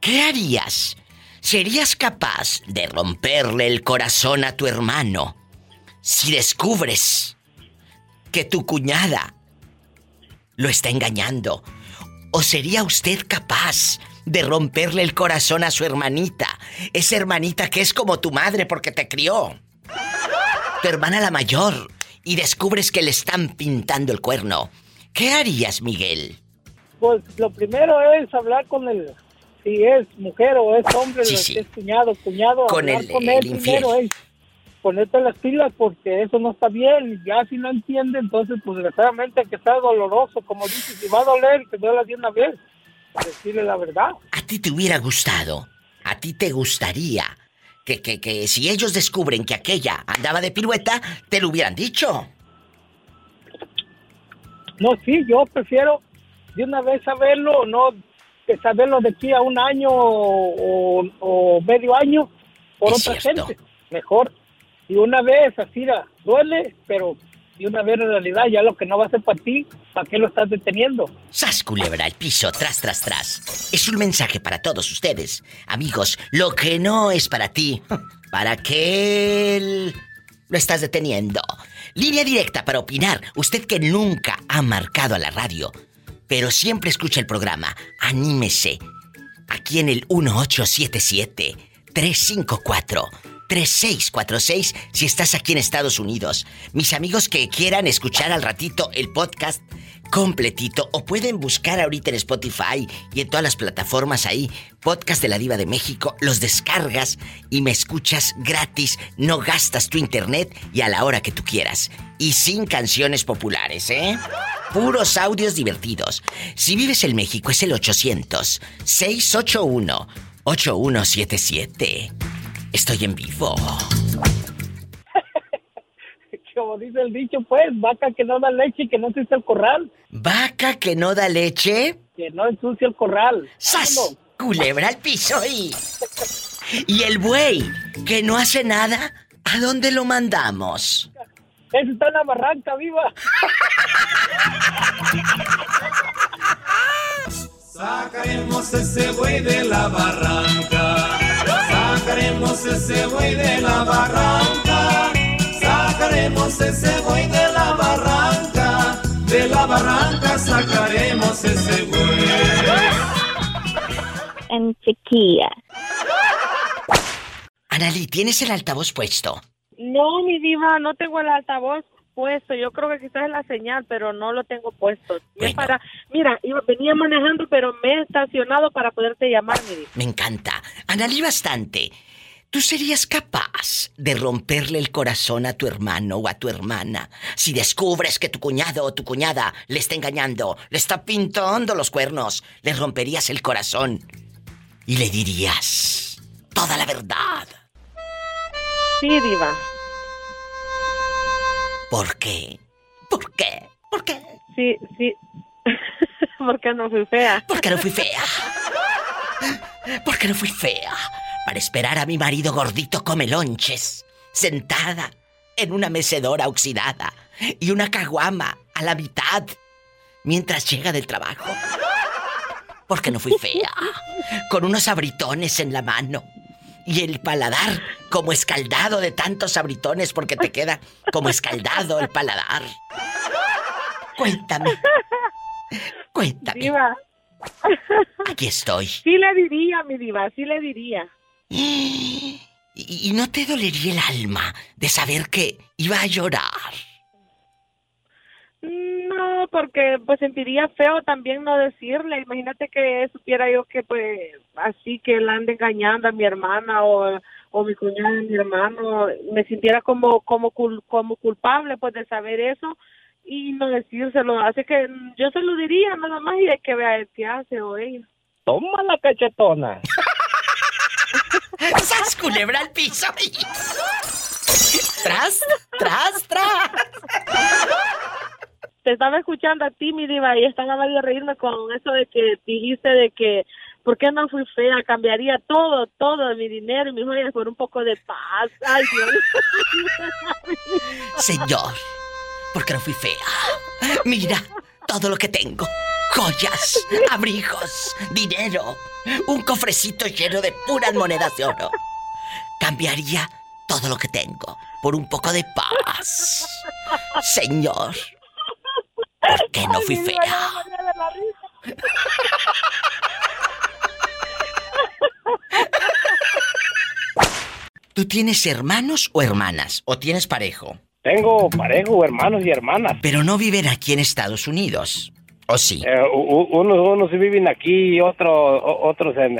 ¿Qué harías? ¿Serías capaz de romperle el corazón a tu hermano si descubres que tu cuñada lo está engañando? ¿O sería usted capaz de romperle el corazón a su hermanita? Esa hermanita que es como tu madre porque te crió. Tu hermana la mayor. Y descubres que le están pintando el cuerno. ¿Qué harías, Miguel? pues lo primero es hablar con el, si es mujer o es hombre, Sí, sí. es cuñado, cuñado, Con el- con el él infiel. primero es ponerte las pilas porque eso no está bien, ya si no entiende, entonces pues desgraciadamente que sea doloroso, como dices, si va a doler, que duela de una vez, decirle la verdad. ¿A ti te hubiera gustado? ¿A ti te gustaría que, que, que si ellos descubren que aquella andaba de pirueta, te lo hubieran dicho? No, sí, yo prefiero de una vez saberlo, no que saberlo de aquí a un año o, o medio año por Es otra cierto. gente. Mejor. Y una vez así la, duele, pero de una vez en realidad ya lo que no va a ser para ti, ¿para qué lo estás deteniendo? Sas culebra al piso, tras, tras, tras. Es un mensaje para todos ustedes. Amigos, lo que no es para ti, [LAUGHS] ¿para qué lo estás deteniendo? Línea directa para opinar. Usted que nunca ha marcado a la radio, pero siempre escucha el programa, anímese. Aquí en el 1877-354-3646 si estás aquí en Estados Unidos. Mis amigos que quieran escuchar al ratito el podcast completito o pueden buscar ahorita en Spotify y en todas las plataformas ahí, podcast de la diva de México, los descargas y me escuchas gratis, no gastas tu internet y a la hora que tú quieras. Y sin canciones populares, ¿eh? Puros audios divertidos. Si vives en México es el 800-681-8177. Estoy en vivo. [LAUGHS] Como dice el dicho, pues, vaca que no da leche y que no ensucia el corral. Vaca que no da leche. Que no ensucia el corral. ¡Sas! Culebra al piso y... Y el buey que no hace nada, ¿a dónde lo mandamos? Eso está en la barranca, viva. [LAUGHS] Sacaremos ese buey de la barranca. Sacaremos ese buey de la barranca. Sacaremos ese buey de la barranca. De la barranca sacaremos ese buey. En chiquilla. Analí, ¿tienes el altavoz puesto? No, mi diva, no tengo el altavoz puesto. Yo creo que quizás es la señal, pero no lo tengo puesto. Es para, mira, yo venía manejando, pero me he estacionado para poderte llamar, mi diva. Me encanta. Analí bastante. ¿Tú serías capaz de romperle el corazón a tu hermano o a tu hermana si descubres que tu cuñado o tu cuñada le está engañando, le está pintando los cuernos? Le romperías el corazón y le dirías toda la verdad. Sí, diva. ¿Por qué? ¿Por qué? ¿Por qué? Sí, sí. [LAUGHS] Porque no fui fea. Porque no fui fea. Porque no fui fea. Para esperar a mi marido gordito come lonches, sentada en una mecedora oxidada y una caguama a la mitad mientras llega del trabajo. Porque no fui fea. Con unos abritones en la mano y el paladar como escaldado de tantos abritones porque te queda como escaldado el paladar. Cuéntame. Cuéntame. Diva. Aquí estoy. Sí le diría, mi diva, sí le diría. ¿Y ¿Y, y no te dolería el alma de saber que iba a llorar? No, porque pues sentiría feo también no decirle. Imagínate que supiera yo que pues así que la ande engañando a mi hermana o, o mi cuñada a mi hermano, me sintiera como como cul- como culpable pues de saber eso y no decírselo. Así que yo se lo diría nada más y de que vea el que hace o ella. Toma la cachetona. [LAUGHS] ¡Sas culebra al piso! [LAUGHS] ¡Tras, tras, tras! Estaba escuchando a ti, mi diva, y estaba de reírme con eso de que dijiste de que ¿por qué no fui fea? Cambiaría todo, todo, mi dinero y mis joyas por un poco de paz. Ay, Dios. [LAUGHS] Señor, ¿por qué no fui fea? Mira todo lo que tengo. Joyas, abrigos, dinero, un cofrecito lleno de puras monedas de oro. Cambiaría todo lo que tengo por un poco de paz. Señor, ¿por qué no fui Ay, fea? de la. ¿Tú tienes hermanos o hermanas? ¿O tienes parejo? Tengo parejo, hermanos y hermanas. Pero no viven aquí en Estados Unidos. ¿O sí? Eh, unos, viven aquí y otro, otros en,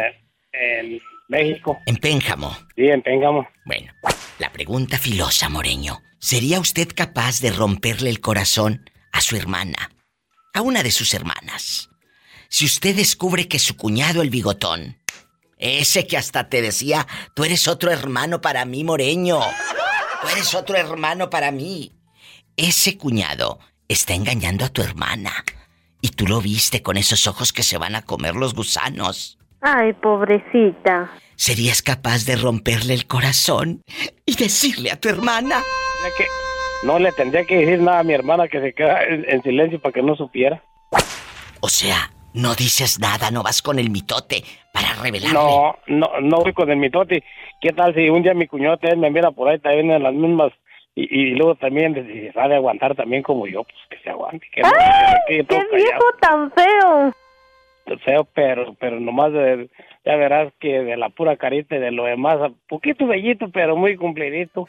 en México. En Pénjamo. Sí, en Pénjamo. Bueno, la pregunta filosa, Moreño. ¿Sería usted capaz de romperle el corazón a su hermana? A una de sus hermanas. Si usted descubre que su cuñado el bigotón, ese que hasta te decía, tú eres otro hermano para mí, Moreño. Tú eres otro hermano para mí. Ese cuñado está engañando a tu hermana. Y tú lo viste con esos ojos que se van a comer los gusanos. Ay, pobrecita. ¿Serías capaz de romperle el corazón y decirle a tu hermana? Que no le tendría que decir nada a mi hermana que se queda en, en silencio para que no supiera. O sea, no dices nada, no vas con el mitote para revelarle. No, no, no voy con el mitote. ¿Qué tal si un día mi cuñado me mira por ahí también en las mismas y, y luego también si sabe aguantar también como yo, pues que se aguante. Que todo ¡Qué viejo tan feo! feo, pero, pero nomás de- ya verás que de la pura carita y de lo demás, poquito bellito, pero muy cumplidito.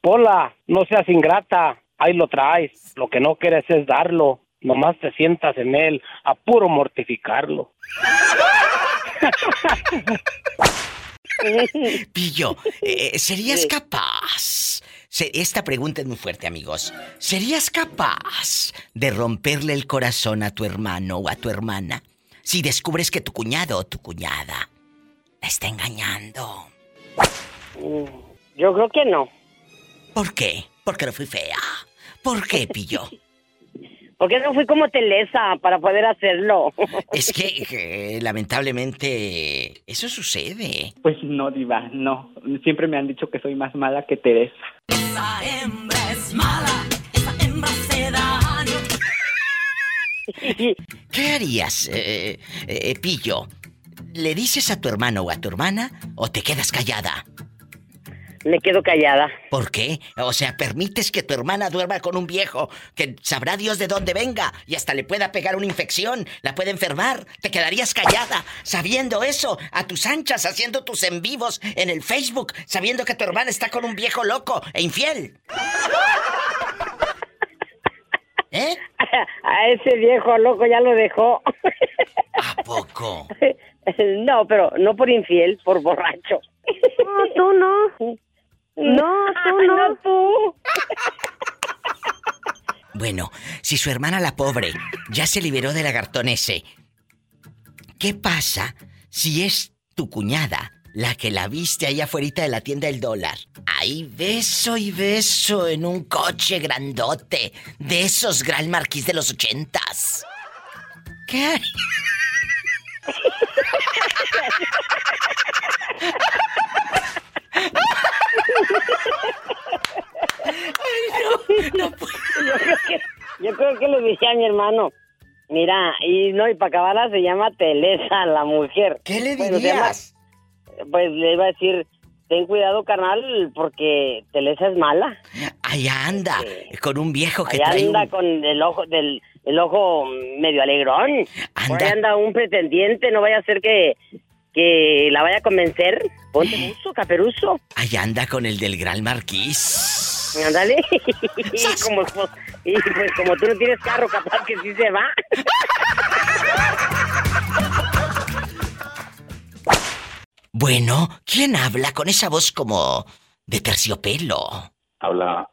Pola, no seas ingrata, ahí lo traes. Lo que no quieres es darlo. Nomás te sientas en él, a puro mortificarlo. [LAUGHS] Pillo, eh, ¿serías capaz? Se- esta pregunta es muy fuerte, amigos. ¿Serías capaz de romperle el corazón a tu hermano o a tu hermana si descubres que tu cuñado o tu cuñada la está engañando? Yo creo que no. ¿Por qué? Porque no fui fea. ¿Por qué, Pillo? [LAUGHS] Porque no fui como Telesa para poder hacerlo. [LAUGHS] Es que, eh, lamentablemente, eso sucede. Pues no, Diva, no. Siempre me han dicho que soy más mala que Teresa. Esa hembra es mala, esa hembra se daño. [LAUGHS] ¿Qué harías, eh, eh, Pillo? ¿Le dices a tu hermano o a tu hermana o te quedas callada? Me quedo callada. ¿Por qué? O sea, permites que tu hermana duerma con un viejo que sabrá Dios de dónde venga y hasta le pueda pegar una infección, la puede enfermar. Te quedarías callada sabiendo eso, a tus anchas, haciendo tus en vivos en el Facebook, sabiendo que tu hermana está con un viejo loco e infiel. ¿Eh? [LAUGHS] A ese viejo loco ya lo dejó. ¿A poco? [LAUGHS] No, pero no por infiel, por borracho. No, tú no. No, tú no. No, tú. Bueno, si su hermana la pobre ya se liberó del lagartón ese, ¿qué pasa si es tu cuñada la que la viste ahí afuera de la tienda del dólar? Ahí beso y beso en un coche grandote, de esos Gran Marquis de los ochentas. ¿Qué hay? [LAUGHS] [LAUGHS] yo, creo que, yo creo que le dije a mi hermano. Mira, y no, y para acabarla se llama Telesa, la mujer. ¿Qué le Bueno, se llama- dirías? pues le iba a decir, ten cuidado, carnal, porque Telesa es mala. Allá anda, con un viejo que Allá trae anda un... con el ojo del el ojo medio alegrón. Por ahí anda un pretendiente, no vaya a ser que que la vaya a convencer. Ponte mucho, caperuso. Ahí anda con el del Gran Marquís. Ándale. [LAUGHS] y, como, pues, y pues como tú no tienes carro, capaz que sí se va. Bueno, ¿quién habla con esa voz como de terciopelo? Habla.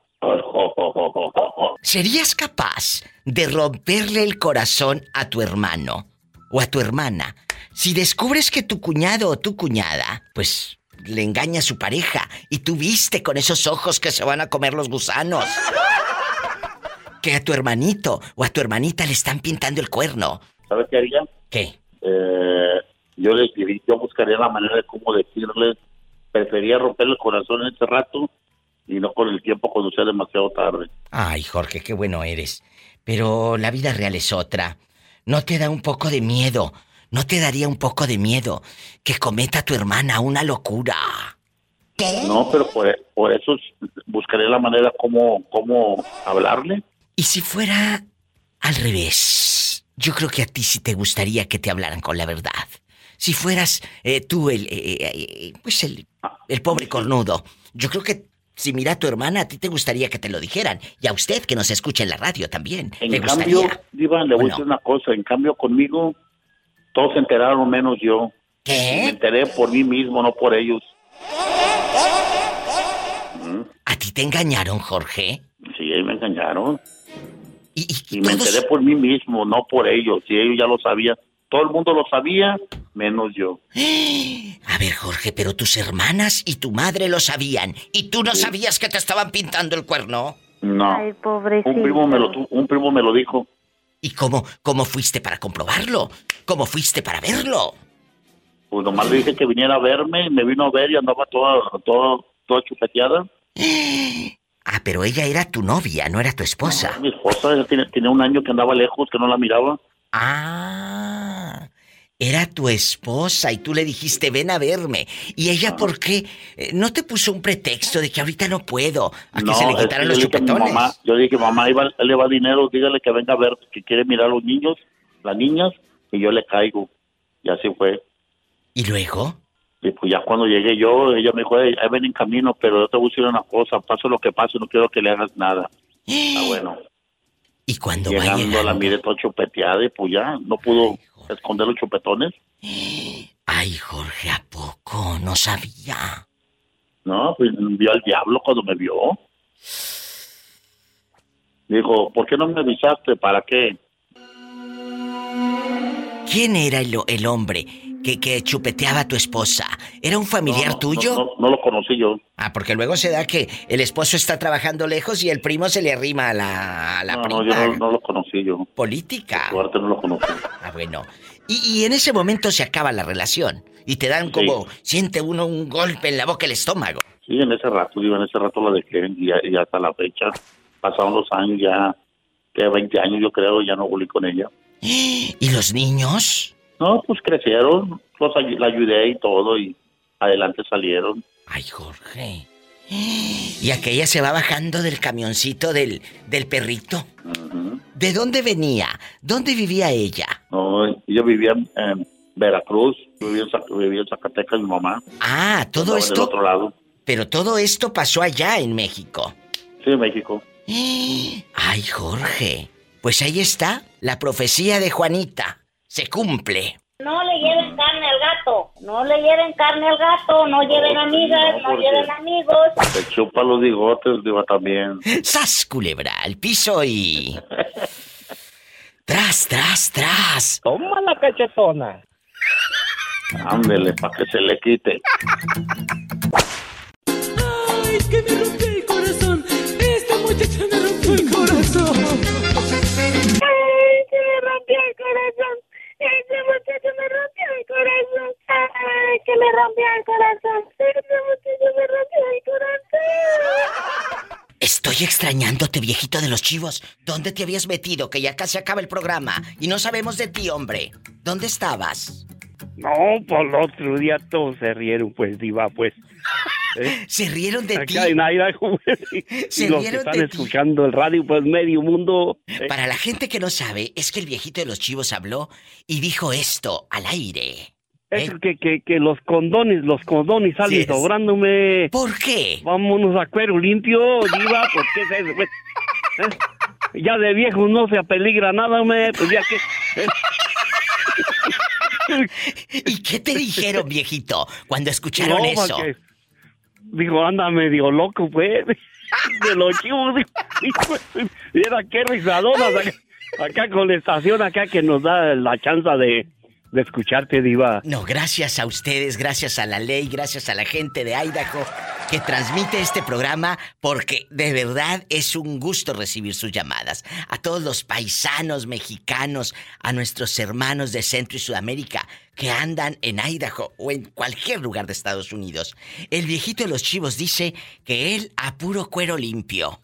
¿Serías capaz de romperle el corazón a tu hermano o a tu hermana si descubres que tu cuñado o tu cuñada, pues, le engaña a su pareja y tú viste con esos ojos que se van a comer los gusanos? Que a tu hermanito o a tu hermanita le están pintando el cuerno. ¿Sabes qué haría? ¿Qué? Eh, yo le yo buscaría la manera de cómo decirle. Prefería romperle el corazón en ese rato y no con el tiempo cuando sea demasiado tarde. Ay, Jorge, qué bueno eres. Pero la vida real es otra. ¿No te da un poco de miedo? ¿No te daría un poco de miedo que cometa tu hermana una locura? No, pero por, por eso buscaré la manera como, cómo hablarle. ¿Y si fuera al revés? Yo creo que a ti sí te gustaría que te hablaran con la verdad. Si fueras eh, tú el, eh, eh, pues el, el pobre cornudo, yo creo que si mira a tu hermana, a ti te gustaría que te lo dijeran. Y a usted que nos escucha en la radio también. En ¿Le cambio, gustaría? Diva, le voy a decir una cosa. En cambio, conmigo, todos se enteraron menos yo. ¿Qué? Me enteré por mí mismo, no por ellos. ¿A ti te engañaron, Jorge? Sí, ahí me engañaron. Y, me enteré por mí mismo, no por ellos. Y ellos ya lo sabían. Todo el mundo lo sabía, menos yo. [GASPS] A ver, Jorge, pero tus hermanas y tu madre lo sabían. ¿Y tú no sabías que te estaban pintando el cuerno? No. Ay, pobrecito. Un primo me lo, tu- un primo me lo dijo. ¿Y cómo, cómo fuiste para comprobarlo? ¿Cómo fuiste para verlo? Pues nomás le dije que viniera a verme, me vino a ver y andaba toda, toda, toda chupeteada. [GASPS] Ah, pero ella era tu novia, no era tu esposa. Mi esposa ella tiene, tiene un año que andaba lejos, que no la miraba. Ah, era tu esposa y tú le dijiste, ven a verme. ¿Y ella por qué? Eh, ¿No te puso un pretexto de que ahorita no puedo? A que se le quitaran los chupetones. mamá, yo dije, mamá, va- él le va dinero, dígale que venga a ver, que quiere mirar a los niños, las niñas, y yo le caigo. Y así fue. ¿Y luego? Y pues ya cuando llegué yo, ella me dijo, "Ey, ahí ven en camino, pero yo te voy a decir una cosa, pase lo que pase, no quiero que le hagas nada. [GASPS] Ah, bueno. Y cuando Llegando la miré toda chupeteada y pues ya, no pudo esconder los chupetones. Ay, Jorge, ¿a poco? No sabía. No, pues vio al diablo cuando me vio. Dijo, ¿por qué no me avisaste? ¿Para qué? ¿Quién era el, el hombre que, que chupeteaba a tu esposa? ¿Era un familiar No, tuyo? No, no lo conocí yo. Ah, porque luego se da que el esposo está trabajando lejos y el primo se le arrima a la, a la No, prima. no, yo no, no lo conocí yo. Política. Suerte no lo conocí. Ah, bueno. Y, y en ese momento se acaba la relación. Y te dan como, siente uno un golpe en la boca, el estómago. Sí, en ese rato, digo, en ese rato la dejé y, y hasta la fecha. Pasaron los años ya, que 20 años yo creo, ya no volví con ella. [GASPS] ¿Y los niños? No, pues crecieron, los ay- la ayudé y todo y adelante salieron. Ay, Jorge. Y aquella se va bajando del camioncito del, del perrito. ¿De dónde venía? ¿Dónde vivía ella? No, yo vivía en, Veracruz, yo vivía en, vivía en Zacatecas, mi mamá. Ah, todo Andaba Del esto. otro lado. Pero todo esto pasó allá en México. Sí, en México. [GASPS] Ay, Jorge. Pues ahí está la profecía de Juanita. Se cumple. No le lleven carne al gato. No le lleven carne al gato. No lleven amigas. no, lleven amigos. Se chupa los bigotes, digo, también. ¡Sas, culebra! Al piso y. [LAUGHS] ¡Tras, tras, tras! Toma la cachetona. Ándele, para que se le quite. Ay, que me rompió el corazón. Esta muchacha me rompió el corazón. Ay, se me rompió el corazón. Ese muchacho me rompió el corazón. Ay, que me rompió el corazón. Ese muchacho me rompió el corazón. Estoy extrañándote, viejito de los chivos. ¿Dónde te habías metido? Que ya casi acaba el programa. Y no sabemos de ti, hombre. ¿Dónde estabas? No, por el otro día todos se rieron, pues, diva, pues. [LAUGHS] ¿Eh? Se rieron de ti. Pues, [LAUGHS] Se y los que están de escuchando el radio, pues, medio mundo. ¿eh? Para la gente que no sabe, es que el viejito de los chivos habló y dijo esto al aire. Es que, que, que los condones, los condones salen ¿Eh? Sobrándome. ¿Por qué? Vámonos a cuero limpio, diva, ¿por qué es eso? pues? ¿Eh? Ya de viejos no se apeligra nada, me, pues ya que... ¿eh? [LAUGHS] ¿Y qué te dijeron, viejito, cuando escucharon No, eso? porque- Dijo, anda medio loco, pues. [LAUGHS] De los chivos. dijo, Mira qué risadonas acá, acá con la estación acá que nos da la chance de, de escucharte, diva. No, gracias a ustedes, gracias a la ley, gracias a la gente de Idaho que transmite este programa, porque de verdad es un gusto recibir sus llamadas. A todos los paisanos mexicanos, a nuestros hermanos de Centro y Sudamérica que andan en Idaho o en cualquier lugar de Estados Unidos. El viejito de los chivos dice que él a puro cuero limpio.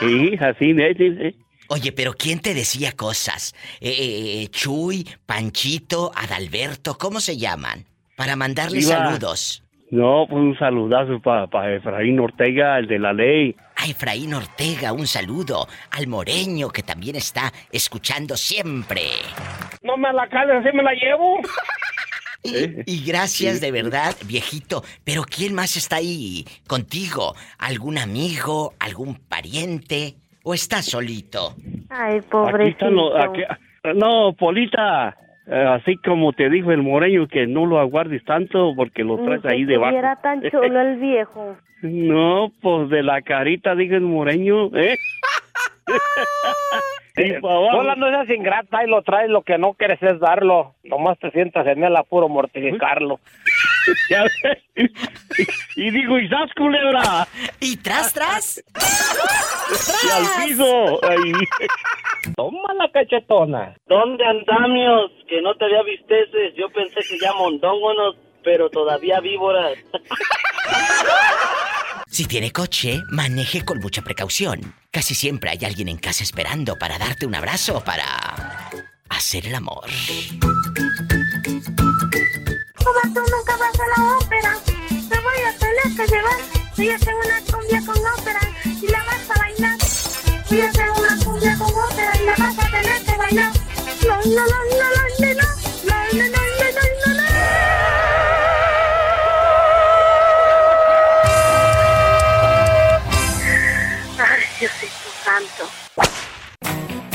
Sí, así sí, sí. Oye, pero ¿quién te decía cosas? Eh, eh, Chuy, Panchito, Adalberto, ¿cómo se llaman? Para mandarles Diva. saludos. No, pues un saludazo para Efraín Ortega, el de la ley. A Efraín Ortega, un saludo. Al Moreño, que también está escuchando siempre. No me la cales, así me la llevo. [LAUGHS] Y gracias de verdad, viejito. Pero ¿quién más está ahí contigo? ¿Algún amigo? ¿Algún pariente? ¿O estás solito? Ay, pobrecito. aquí- no, Polita, eh, así como te dijo el moreño, que no lo aguardes tanto porque lo traes que ahí debajo. estuviera tan chulo el viejo. [LAUGHS] No, pues de la carita, dijo el moreño, ¿eh? [LAUGHS] Sí, abajo. Hola, no seas ingrata y lo traes, lo que no quieres es darlo. Nomás te sientas en el apuro mortificarlo. [LAUGHS] [LAUGHS] Y digo, ¿y sas, culebra? ¿Y tras, tras? y al piso. Ahí. Toma la cachetona. ¿Dónde andamios? Que no te había visteces. Yo pensé que ya mondóngonos, pero todavía víboras. Si tiene coche, maneje con mucha precaución. Casi siempre hay alguien en casa esperando para darte un abrazo, para hacer el amor. Cuba, tú nunca vas a la ópera. Te voy a tener que llevar. Voy a hacer una cumbia con ópera y la vas a bailar. Voy a hacer una cumbia con ópera y la vas a tener que bailar. No, no, no, no, no, no.